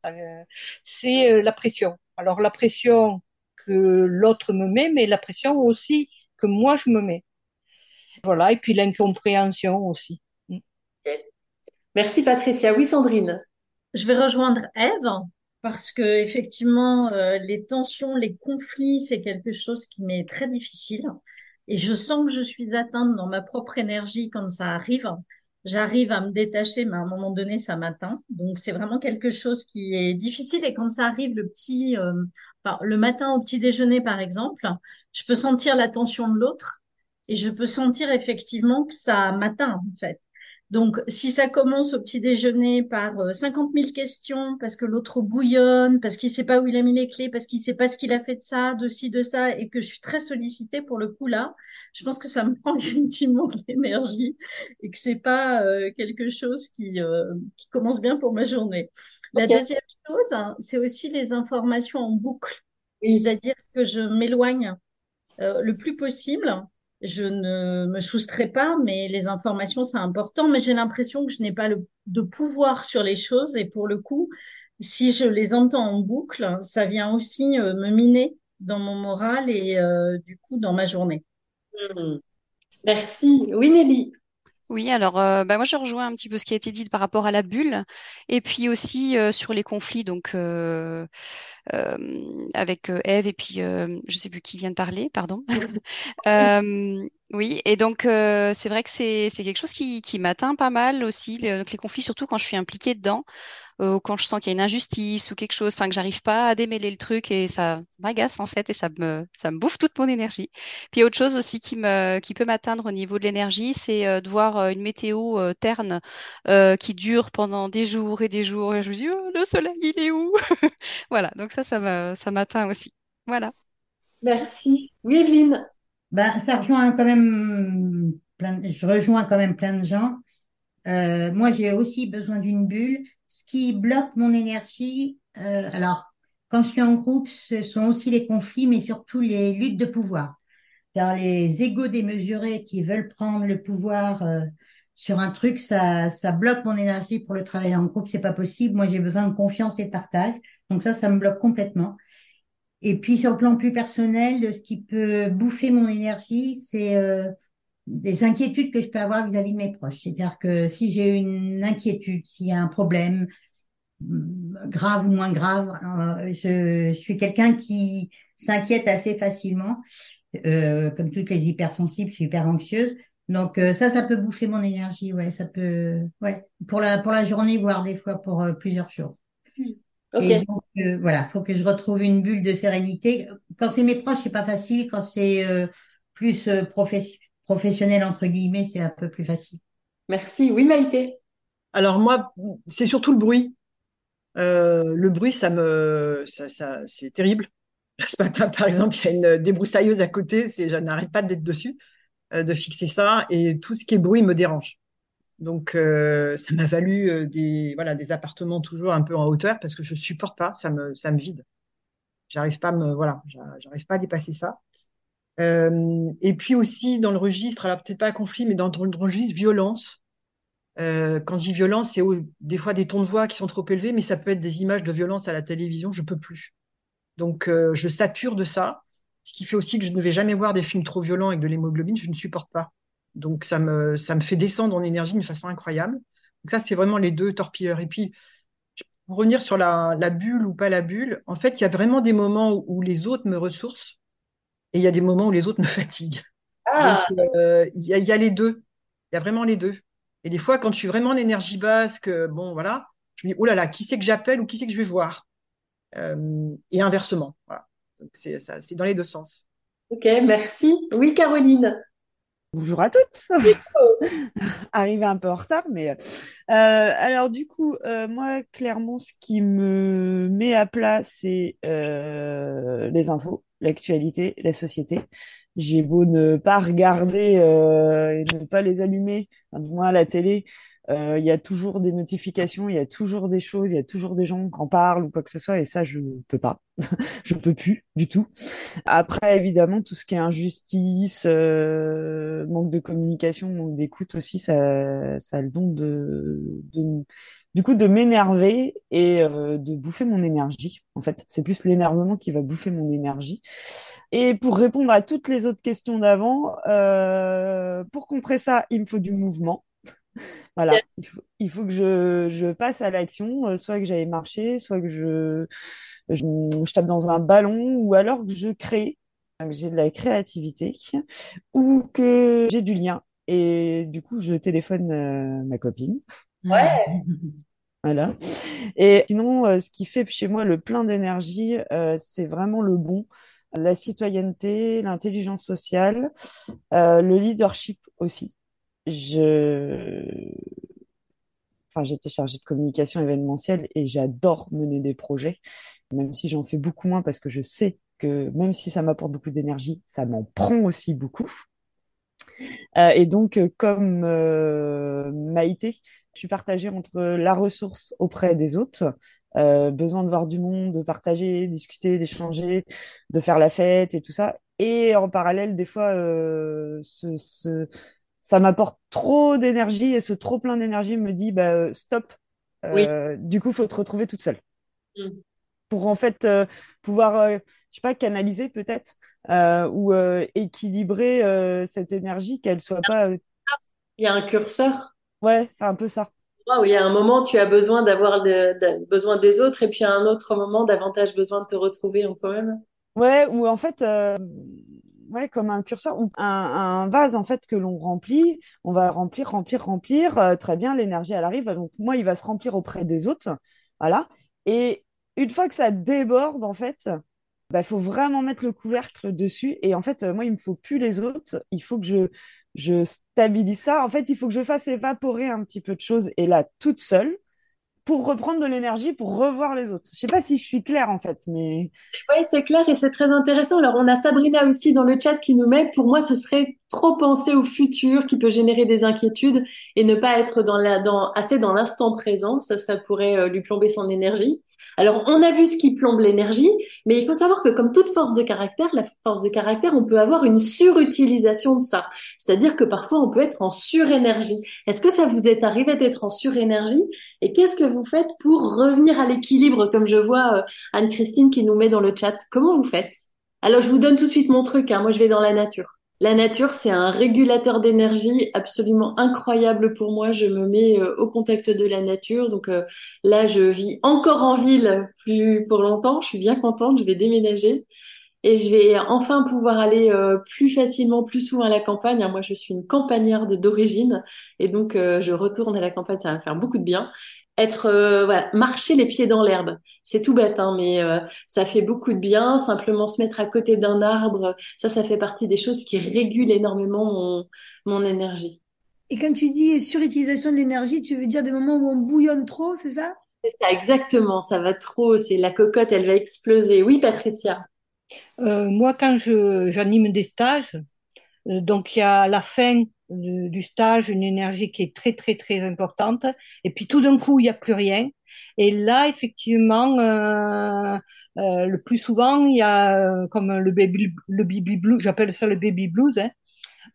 euh, c'est euh, la pression. Alors, la pression que l'autre me met, mais la pression aussi que moi je me mets. Voilà, et puis l'incompréhension aussi. Mm. Merci Patricia. Oui, Sandrine. Je vais rejoindre Eve parce que effectivement, les tensions, les conflits, c'est quelque chose qui m'est très difficile et je sens que je suis atteinte dans ma propre énergie quand ça arrive. J'arrive à me détacher, mais à un moment donné, ça m'atteint. Donc, c'est vraiment quelque chose qui est difficile. Et quand ça arrive le petit, euh, le matin au petit déjeuner, par exemple, je peux sentir la tension de l'autre et je peux sentir effectivement que ça m'atteint, en fait. Donc, si ça commence au petit déjeuner par 50 euh, 000 questions, parce que l'autre bouillonne, parce qu'il sait pas où il a mis les clés, parce qu'il sait pas ce qu'il a fait de ça, de ci, de ça, et que je suis très sollicitée pour le coup là, je pense que ça me prend effectivement de l'énergie et que c'est pas euh, quelque chose qui, euh, qui commence bien pour ma journée. La deuxième chose, hein, c'est aussi les informations en boucle. C'est-à-dire que je m'éloigne le plus possible je ne me soustrais pas, mais les informations, c'est important. Mais j'ai l'impression que je n'ai pas le, de pouvoir sur les choses. Et pour le coup, si je les entends en boucle, ça vient aussi euh, me miner dans mon moral et euh, du coup dans ma journée. Hmm. Merci. Oui, Nelly. Oui, alors euh, bah, moi je rejoins un petit peu ce qui a été dit par rapport à la bulle et puis aussi euh, sur les conflits donc euh, euh, avec euh, Eve et puis euh, je sais plus qui vient de parler, pardon. Oui, et donc euh, c'est vrai que c'est c'est quelque chose qui qui m'atteint pas mal aussi les, donc les conflits surtout quand je suis impliquée dedans euh, ou quand je sens qu'il y a une injustice ou quelque chose, enfin que j'arrive pas à démêler le truc et ça, ça m'agace en fait et ça me ça me bouffe toute mon énergie. Puis autre chose aussi qui me qui peut m'atteindre au niveau de l'énergie, c'est euh, de voir euh, une météo euh, terne euh, qui dure pendant des jours et des jours et je me dis oh, le soleil il est où? Voilà, donc ça ça me ça m'atteint aussi. Voilà. Merci. Oui, Evelyne. Ben, ça rejoint quand même plein, je rejoins quand même plein de gens. Euh, moi, j'ai aussi besoin d'une bulle. Ce qui bloque mon énergie, euh, alors, quand je suis en groupe, ce sont aussi les conflits, mais surtout les luttes de pouvoir. Les égos démesurés qui veulent prendre le pouvoir euh, sur un truc, ça, ça bloque mon énergie pour le travail en groupe. C'est pas possible. Moi, j'ai besoin de confiance et de partage. Donc ça, ça me bloque complètement. Et puis sur le plan plus personnel, ce qui peut bouffer mon énergie, c'est euh, des inquiétudes que je peux avoir vis-à-vis de mes proches. C'est-à-dire que si j'ai une inquiétude, s'il y a un problème mm, grave ou moins grave, euh, je, suis quelqu'un qui s'inquiète assez facilement. Euh, comme toutes les hypersensibles, je suis hyper anxieuse. Donc euh, ça, ça peut bouffer mon énergie. Ouais, ça peut. Ouais, pour la pour la journée, voire des fois pour euh, plusieurs jours. Ok. Et donc, euh, voilà, faut que je retrouve une bulle de sérénité. Quand c'est mes proches, c'est pas facile. Quand c'est euh, plus euh, professe- professionnel, entre guillemets, c'est un peu plus facile. Merci. Oui, Maïté. Alors moi, c'est surtout le bruit. Euh, le bruit, ça me, ça, ça, c'est terrible. Ce matin, par exemple, il y a une débroussailleuse à côté, c'est, je n'arrête pas d'être dessus, euh, de fixer ça, et tout ce qui est bruit me dérange. Donc, euh, ça m'a valu euh, des, voilà, des appartements toujours un peu en hauteur parce que je supporte pas, ça me, ça me vide. J'arrive pas à me, voilà, j'a- j'arrive pas à dépasser ça. Euh, et puis aussi dans le registre, alors peut-être pas conflit, mais dans le registre violence. Quand je dis violence, c'est des fois des tons de voix qui sont trop élevés, mais ça peut être des images de violence à la télévision, je peux plus. Donc, je sature de ça, ce qui fait aussi que je ne vais jamais voir des films trop violents avec de l'hémoglobine, je ne supporte pas. Donc, ça me, ça me fait descendre en énergie d'une façon incroyable. Donc, ça, c'est vraiment les deux torpilleurs. Et puis, pour revenir sur la, la bulle ou pas la bulle, en fait, il y a vraiment des moments où, où les autres me ressourcent et il y a des moments où les autres me fatiguent. Donc, Ah, euh, il y a, il y a les deux. Il y a vraiment les deux. Et des fois, quand je suis vraiment en énergie basse, que bon, voilà, je me dis, oh là là, qui c'est que j'appelle ou qui c'est que je vais voir? Euh, et inversement. Voilà. Donc, c'est dans les deux sens. ok, merci. Oui, Caroline. Bonjour à toutes. Arrivé un peu en retard, mais euh, alors du coup, euh, moi, clairement, ce qui me met à plat, c'est euh, les infos, l'actualité, la société. J'ai beau ne pas regarder et ne pas les allumer, enfin, du moins à la télé, il y a toujours des notifications, il y a toujours des choses, il y a toujours des gens qui en parlent ou quoi que ce soit, et ça, je peux pas, je peux plus du tout. Après, évidemment, tout ce qui est injustice, euh, manque de communication, manque d'écoute aussi, ça, ça a le don de, de- du coup, de m'énerver et euh, de bouffer mon énergie. En fait, c'est plus l'énervement qui va bouffer mon énergie. Et pour répondre à toutes les autres questions d'avant, euh, pour contrer ça, il me faut du mouvement. Voilà, il faut, il faut que je, je passe à l'action, euh, soit que j'aille marcher, soit que je, je, je tape dans un ballon, ou alors que je crée, que j'ai de la créativité, ou que j'ai du lien. Et du coup, je téléphone euh, ma copine. Ouais. Voilà. Et sinon, euh, ce qui fait chez moi le plein d'énergie, euh, c'est vraiment le bon, la citoyenneté, l'intelligence sociale, euh, le leadership aussi. Je, enfin, j'étais chargée de communication événementielle et j'adore mener des projets, même si j'en fais beaucoup moins parce que je sais que même si ça m'apporte beaucoup d'énergie, ça m'en prend aussi beaucoup. Euh, et donc, euh, comme euh, Maïté, je suis partagée entre la ressource auprès des autres, besoin de voir du monde, de partager, discuter, d'échanger, de faire la fête et tout ça. Et en parallèle, des fois, ce- ça m'apporte trop d'énergie et ce trop plein d'énergie me dit, bah, euh, stop. Oui. Euh, du coup, faut te retrouver toute seule Mm. pour en fait euh, pouvoir, euh, je sais pas, canaliser peut-être ou équilibrer cette énergie, qu'elle soit pas. Il y a un curseur. Ouais, c'est un peu ça. Ah oui, à un moment, tu as besoin d'avoir de- de- besoin des autres, et puis à un autre moment, davantage besoin de te retrouver en toi-même. Ouais, ou en fait, ouais, comme un curseur ou un, vase en fait que l'on remplit, on va remplir, remplir, remplir. euh, très bien, l'énergie elle arrive. Donc moi, il va se remplir auprès des autres, voilà. Et une fois que ça déborde, en fait, bah, faut vraiment mettre le couvercle dessus. Et en fait, euh, moi, il me faut plus les autres. Il faut que je je stabilise ça. En fait, il faut que je fasse évaporer un petit peu de choses. Et là, toute seule, pour reprendre de l'énergie, pour revoir les autres. Je sais pas si je suis claire en fait, mais Oui, c'est clair et c'est très intéressant. Alors, on a Sabrina aussi dans le chat qui nous met, pour moi, ce serait trop penser au futur qui peut générer des inquiétudes et ne pas être dans la, dans, assez dans l'instant présent. Ça, ça pourrait euh, lui plomber son énergie. Alors, on a vu ce qui plombe l'énergie, mais il faut savoir que comme toute force de caractère, la force de caractère, on peut avoir une surutilisation de ça. C'est-à-dire que parfois, on peut être en surénergie. Est-ce que ça vous est arrivé d'être en surénergie? Et qu'est-ce que vous faites pour revenir à l'équilibre, comme je vois euh, Anne-Christine qui nous met dans le chat? Comment vous faites? Alors, je vous donne tout de suite mon truc. Hein. Moi, je vais dans la nature. La nature, c'est un régulateur d'énergie absolument incroyable pour moi. Je me mets euh, au contact de la nature. Donc euh, là, je vis encore en ville plus pour longtemps. Je suis bien contente. Je vais déménager et je vais enfin pouvoir aller euh, plus facilement, plus souvent à la campagne. Moi, je suis une campagnarde d'origine et donc je retourne à la campagne. Ça va me faire beaucoup de bien. Être, euh, voilà, marcher les pieds dans l'herbe. C'est tout bête, hein, mais euh, ça fait beaucoup de bien. Simplement se mettre à côté d'un arbre, ça, ça fait partie des choses qui régulent énormément mon, mon énergie. Et quand tu dis surutilisation de l'énergie, tu veux dire des moments où on bouillonne trop, c'est ça? C'est ça, exactement. Ça va trop. C'est la cocotte, elle va exploser. Oui, Patricia. Euh, moi, quand je, j'anime des stages, euh, donc il y a à la fin du, stage une énergie qui est très, très, très importante. Et puis tout d'un coup, il n'y a plus rien. Et là, effectivement, euh, euh, le plus souvent, il y a euh, comme le baby, le baby blues, j'appelle ça le baby blues. Hein.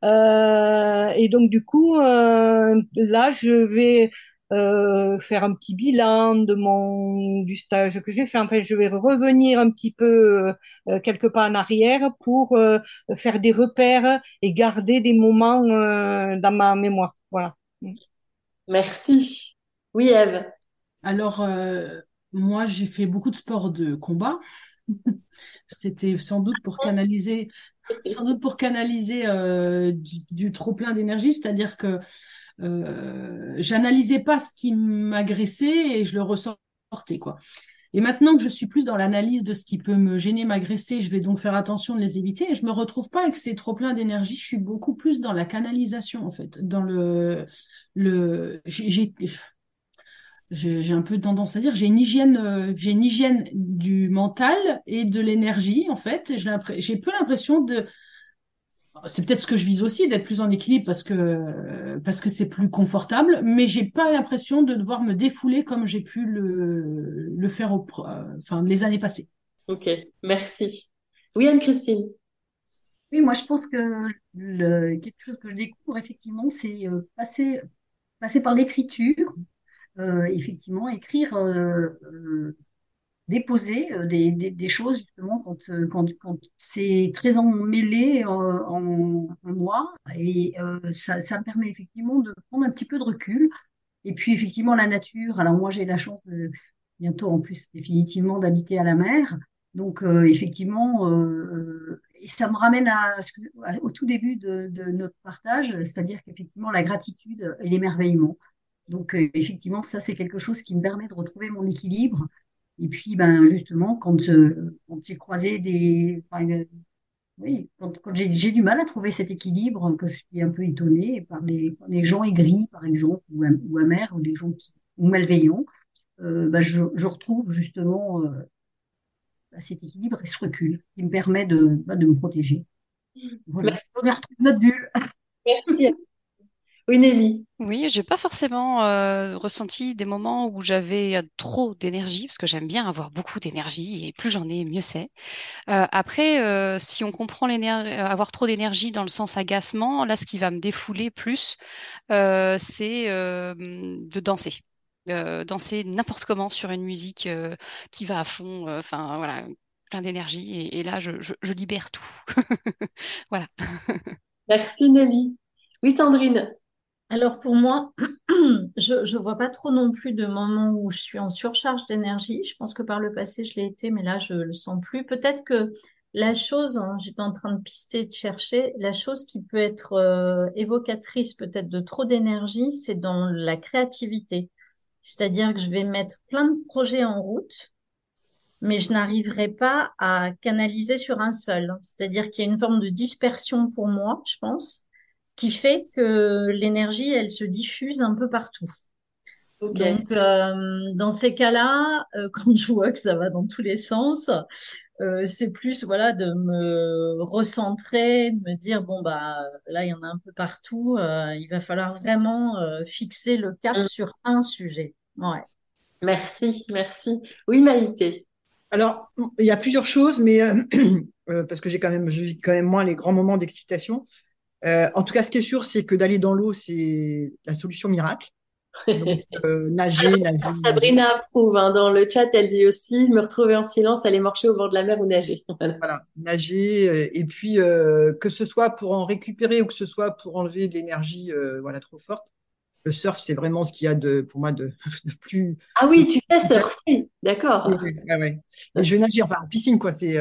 Euh, et donc du coup, euh, là, je vais euh, faire un petit bilan de mon du stage que j'ai fait. Enfin, je vais revenir un petit peu euh, quelque part en arrière pour euh, faire des repères et garder des moments euh, dans ma mémoire. Voilà. Merci. Oui, Eve. Alors, euh, moi, j'ai fait beaucoup de sports de combat. C'était sans doute pour canaliser, sans doute pour canaliser euh, du, du trop plein d'énergie, c'est-à-dire que euh, j'analysais pas ce qui m'agressait et je le ressortais, quoi. Et maintenant que je suis plus dans l'analyse de ce qui peut me gêner, m'agresser, je vais donc faire attention de les éviter et je me retrouve pas avec ces trop plein d'énergie. Je suis beaucoup plus dans la canalisation, en fait, dans le, le, j'ai, j'ai un peu tendance à dire, j'ai une hygiène, euh, j'ai une hygiène du mental et de l'énergie en fait. J'ai peu l'impression de, c'est peut-être ce que je vise aussi, d'être plus en équilibre parce que parce que c'est plus confortable, mais j'ai pas l'impression de devoir me défouler comme j'ai pu le le faire au, enfin les années passées. Ok, merci. Oui, Anne-Christine. Oui, moi je pense que le, quelque chose que je découvre effectivement, c'est euh, passer passer par l'écriture euh, effectivement écrire, euh, euh, déposer euh, des, choses justement quand, euh, c'est très emmêlé en, en, en moi et ça, me permet effectivement de prendre un petit peu de recul. Et puis effectivement la nature. Alors moi j'ai la chance bientôt en plus définitivement d'habiter à la mer. Donc euh, effectivement, euh, et ça me ramène au tout début de, de notre partage, c'est-à-dire qu'effectivement la gratitude et l'émerveillement. Donc, euh, effectivement, ça, c'est quelque chose qui me permet de retrouver mon équilibre. Et puis, ben, justement, quand, euh, quand j'ai croisé des. Enfin, euh, oui, quand, quand j'ai du mal à trouver cet équilibre, que je suis un peu étonnée par les, par les gens aigris, par exemple, ou, ou amers, ou des gens qui, ou malveillants, ben, je, je, retrouve justement cet équilibre et ce recul qui me permet de, ben, de me protéger. Voilà. On retrouve notre bulle. Merci. Oui, Nelly. Oui, j'ai pas forcément euh, ressenti des moments où j'avais euh, trop d'énergie, parce que j'aime bien avoir beaucoup d'énergie et plus j'en ai, mieux c'est. Euh, après, euh, si on comprend l'énergie, avoir trop d'énergie dans le sens agacement, là, ce qui va me défouler plus, c'est de danser. Danser n'importe comment sur une musique qui va à fond, enfin voilà, plein d'énergie, et, et là, je, je, je libère tout. Voilà. Merci, Nelly. Oui, Sandrine. Alors pour moi, je je vois pas trop non plus de moments où je suis en surcharge d'énergie. Je pense que par le passé, je l'ai été, mais là, je le sens plus. Peut-être que la chose, hein, j'étais en train de pister, de chercher, la chose qui peut être euh, évocatrice peut-être de trop d'énergie, c'est dans la créativité. C'est-à-dire que je vais mettre plein de projets en route, mais je n'arriverai pas à canaliser sur un seul. C'est-à-dire qu'il y a une forme de dispersion pour moi, je pense qui fait que l'énergie, elle se diffuse un peu partout. Donc, euh, dans ces cas-là, euh, quand je vois que ça va dans tous les sens, euh, c'est plus voilà de me recentrer, de me dire bon bah là il y en a un peu partout, euh, il va falloir vraiment euh, fixer le cap Mm. sur un sujet. Ouais. Merci, merci. Oui, Maïté. Alors, il y a plusieurs choses, mais parce que j'ai quand même, je vis quand même moins les grands moments d'excitation. Euh, en tout cas, ce qui est sûr, c'est que d'aller dans l'eau, c'est la solution miracle. Donc, euh, nager, nager, nager. Sabrina approuve, hein. Dans le chat, elle dit aussi, me retrouver en silence, aller marcher au bord de la mer ou nager. Voilà. Voilà, nager. euh, et puis, euh, que ce soit pour en récupérer ou que ce soit pour enlever de l'énergie, voilà, trop forte. Le surf, c'est vraiment ce qu'il y a de, pour moi, de, de plus. Ah oui, tu fais surfer. D'accord. Ouais, ouais, je vais nager, enfin, en piscine, quoi. C'est,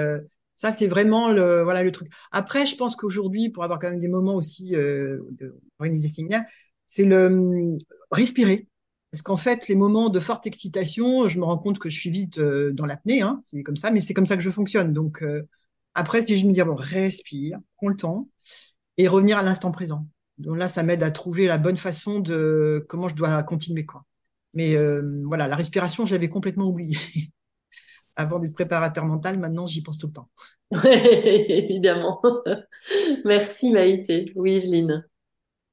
ça, c'est vraiment le, truc. Après, je pense qu'aujourd'hui, pour avoir quand même des moments aussi euh, de organiser des séminaires, c'est le hum, respirer. Parce qu'en fait, les moments de forte excitation, je me rends compte que je suis vite euh, dans l'apnée, hein, c'est comme ça, mais c'est comme ça que je fonctionne. Donc, euh, après, si je me dis, bon, respire, prends le temps et revenir à l'instant présent. Donc là, ça m'aide à trouver la bonne façon de comment je dois continuer, quoi. Mais euh, voilà, la respiration, je l'avais complètement oubliée. Avant d'être préparateur mental, maintenant, j'y pense tout le temps. Évidemment. Merci, Maïté. Oui, Evelyne.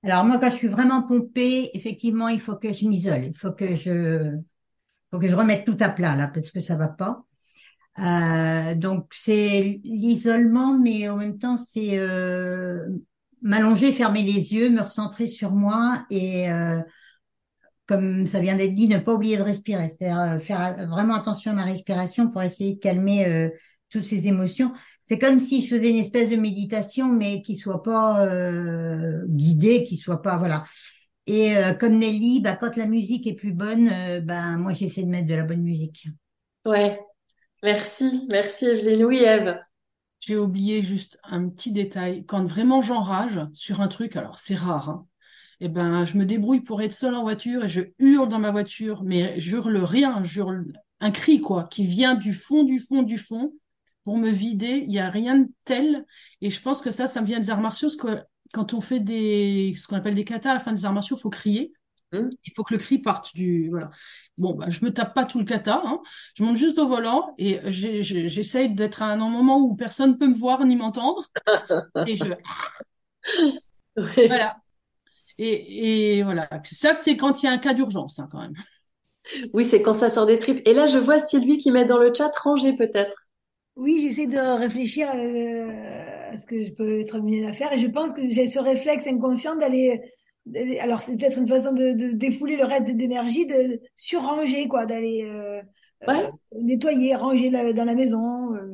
Alors moi, quand je suis vraiment pompée, effectivement, il faut que je m'isole. Il faut que je, faut que je remette tout à plat là, parce que ça va pas. Euh, donc c'est l'isolement, mais en même temps c'est euh, m'allonger, fermer les yeux, me recentrer sur moi et euh, comme ça vient d'être dit, ne pas oublier de respirer, faire euh, faire vraiment attention à ma respiration pour essayer de calmer euh, toutes ces émotions. C'est comme si je faisais une espèce de méditation, mais qui soit pas euh, guidée, qui soit pas voilà. Et euh, comme Nelly, bah, quand la musique est plus bonne, euh, ben moi j'essaie de mettre de la bonne musique. Ouais. Merci. Merci, Evelyne. Oui, Eve. J'ai oublié juste un petit détail. Quand vraiment j'enrage sur un truc, alors c'est rare, hein, eh ben, je me débrouille pour être seule en voiture et je hurle dans ma voiture, mais j'hurle rien, j'hurle un cri, quoi, qui vient du fond, du fond, du fond, pour me vider. Il n'y a rien de tel. Et je pense que ça, ça me vient des arts martiaux, parce que quand on fait des, ce qu'on appelle des katas à la fin des arts martiaux, il faut crier. Hmm. Il faut que le cri parte du, voilà. Bon, bah, je me tape pas tout le kata, hein. Je monte juste au volant et j'essaye d'être à un moment où personne peut me voir ni m'entendre. Et je, voilà. Et, et voilà. Ça, c'est quand il y a un cas d'urgence, hein, quand même. Oui, c'est quand ça sort des tripes. Et là, je vois Sylvie qui met dans le chat ranger peut-être. Oui, j'essaie de réfléchir euh, à ce que je peux être amenée à faire et je pense que j'ai ce réflexe inconscient d'aller, alors c'est peut-être une façon de, de défouler le reste d'énergie, de surranger quoi, d'aller euh, Ouais, euh, nettoyer, ranger la- dans la maison. euh.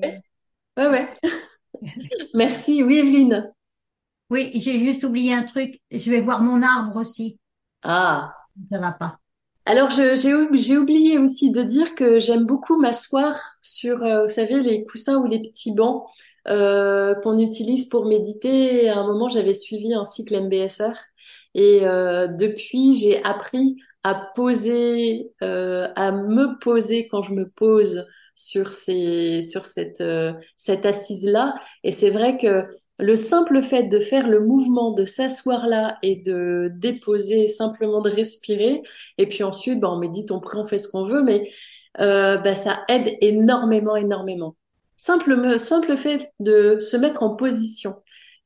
ouais, ouais. Merci. Oui, Evelyne. Oui, j'ai juste oublié un truc. Je vais voir mon arbre aussi. Ah. Ça va pas. Alors, j'ai ou- j'ai oublié aussi de dire que j'aime beaucoup m'asseoir sur, euh, vous savez, les coussins ou les petits bancs euh, qu'on utilise pour méditer. À un moment, j'avais suivi un cycle MBSR et euh, depuis, j'ai appris à poser, euh, à me poser quand je me pose sur ces, sur cette, euh, cette assise-là. Et c'est vrai que le simple fait de faire le mouvement, de s'asseoir là et de déposer, simplement de respirer, et puis ensuite, bah, on médite, on prie, on fait ce qu'on veut, mais euh, bah, ça aide énormément, énormément. Simple, simple fait de se mettre en position.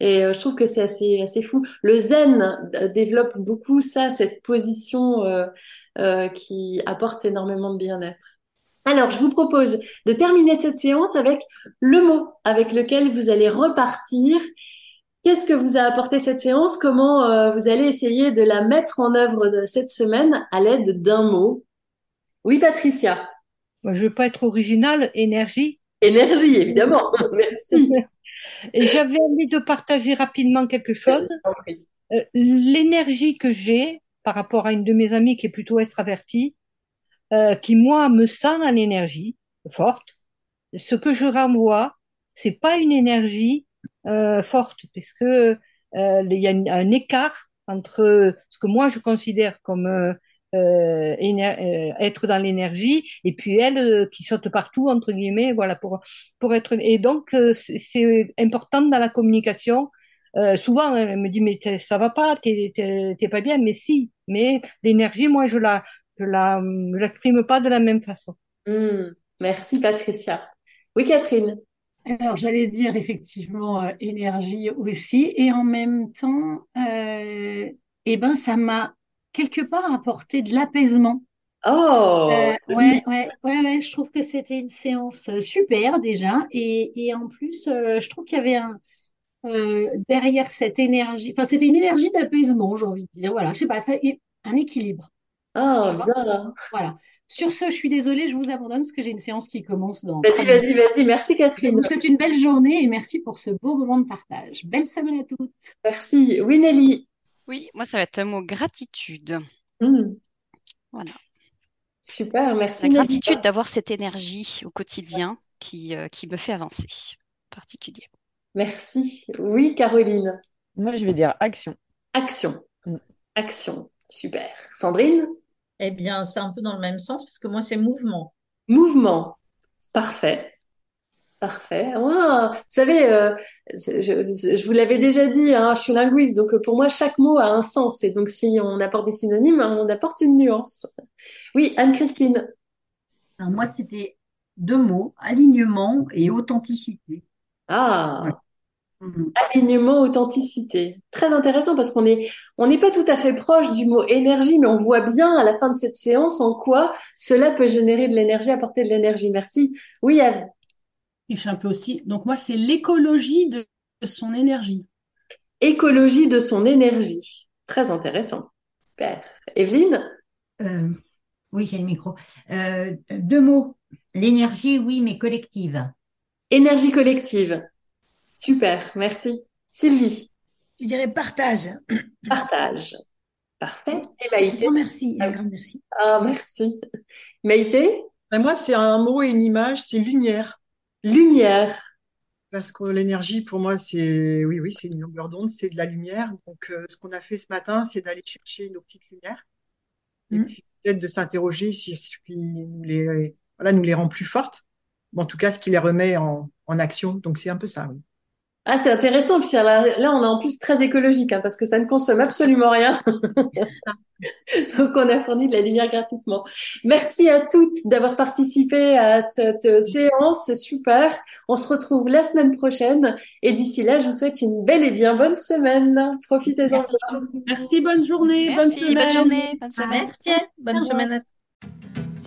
Et je trouve que c'est assez, assez fou. Le zen développe beaucoup ça, cette position qui apporte énormément de bien-être. Alors, je vous propose de terminer cette séance avec le mot avec lequel vous allez repartir. Qu'est-ce que vous a apporté cette séance? Comment euh, vous allez essayer de la mettre en œuvre cette semaine à l'aide d'un mot? Oui, Patricia. Je ne veux pas être originale. Énergie. Énergie, évidemment. Merci. Et j'avais envie de partager rapidement quelque chose. Euh, l'énergie que j'ai par rapport à une de mes amies qui est plutôt extravertie, euh, qui moi me sent en énergie forte. Ce que je renvoie, c'est pas une énergie euh, forte, parce que euh, il y a un, écart entre ce que moi je considère comme euh, euh, être dans l'énergie et puis elle qui saute partout entre guillemets, voilà pour pour être. Et donc c'est important dans la communication. souvent elle me dit mais ça va pas, t'es pas bien, mais si. Mais l'énergie, moi je la je la, l'exprime pas de la même façon. Hmm. merci Patricia. Oui Catherine. Alors j'allais dire effectivement euh, énergie aussi et en même temps, euh, eh ben ça m'a quelque part apporté de l'apaisement. Oh. Euh, ouais, ouais, ouais, ouais, je trouve que c'était une séance super déjà et, et en plus je trouve qu'il y avait un derrière cette énergie, enfin c'était une énergie d'apaisement, j'ai envie de dire. Voilà, je sais pas, ça, un équilibre. Oh, bien. Voilà. Sur ce, je suis désolée, je vous abandonne parce que j'ai une séance qui commence dans. Vas-y, vas-y, vas-y. Merci Catherine. Je vous souhaite une belle journée et merci pour ce beau moment de partage. Belle semaine à toutes. Merci. Oui, Nelly. Oui, moi, ça va être un mot gratitude. Hmm. Voilà. Super, merci. La gratitude d'avoir cette énergie au quotidien qui, euh, qui me fait avancer. Particulier. Merci. Oui, Caroline. Moi, je vais dire action. Action. Hmm. Action. Super. Sandrine? Eh bien, c'est un peu dans le même sens, parce que moi, c'est mouvement. Mouvement. Parfait. Parfait. vous savez, euh, je, vous l'avais déjà dit, hein, je suis linguiste, donc pour moi, chaque mot a un sens. Et donc, si on apporte des synonymes, on apporte une nuance. Oui, Anne-Christine. Moi, c'était deux mots, alignement et authenticité. Ah, Mm. Alignement, authenticité. Très intéressant parce qu'on est, on n'est pas tout à fait proche du mot énergie, mais on voit bien à la fin de cette séance en quoi cela peut générer de l'énergie, apporter de l'énergie. Merci. Oui, Eve. Et je suis un peu aussi. Donc moi, c'est l'écologie de son énergie. Écologie de son énergie. Très intéressant. Super. Evelyne? Euh, Oui, j'ai le micro. Euh, deux mots. L'énergie, oui, mais collective. Énergie collective. Super, merci. Sylvie. Je dirais partage. Partage. Parfait. Et Maïté. Un grand merci. Un grand merci. Ah, merci. Maïté? Ben, moi, c'est un mot et une image, c'est lumière. Lumière. Parce que l'énergie, pour moi, c'est oui, oui, c'est une longueur d'onde, c'est de la lumière. Donc, euh, ce qu'on a fait ce matin, c'est d'aller chercher nos petites lumières et mm. puis peut-être de s'interroger si ce qui nous les, voilà, nous les rend plus fortes. en tout cas, ce qui les remet en, en action. Donc, c'est un peu ça, oui. Ah, c'est intéressant. Puis là, là, on est en plus très écologique hein, parce que ça ne consomme absolument rien. Donc, on a fourni de la lumière gratuitement. Merci à toutes d'avoir participé à cette séance. C'est super. On se retrouve la semaine prochaine. Et d'ici là, je vous souhaite une belle et bien bonne semaine. Profitez-en. Merci. Bonne journée. bonne semaine. Bonne journée. Bonne semaine. Merci. Bonne semaine à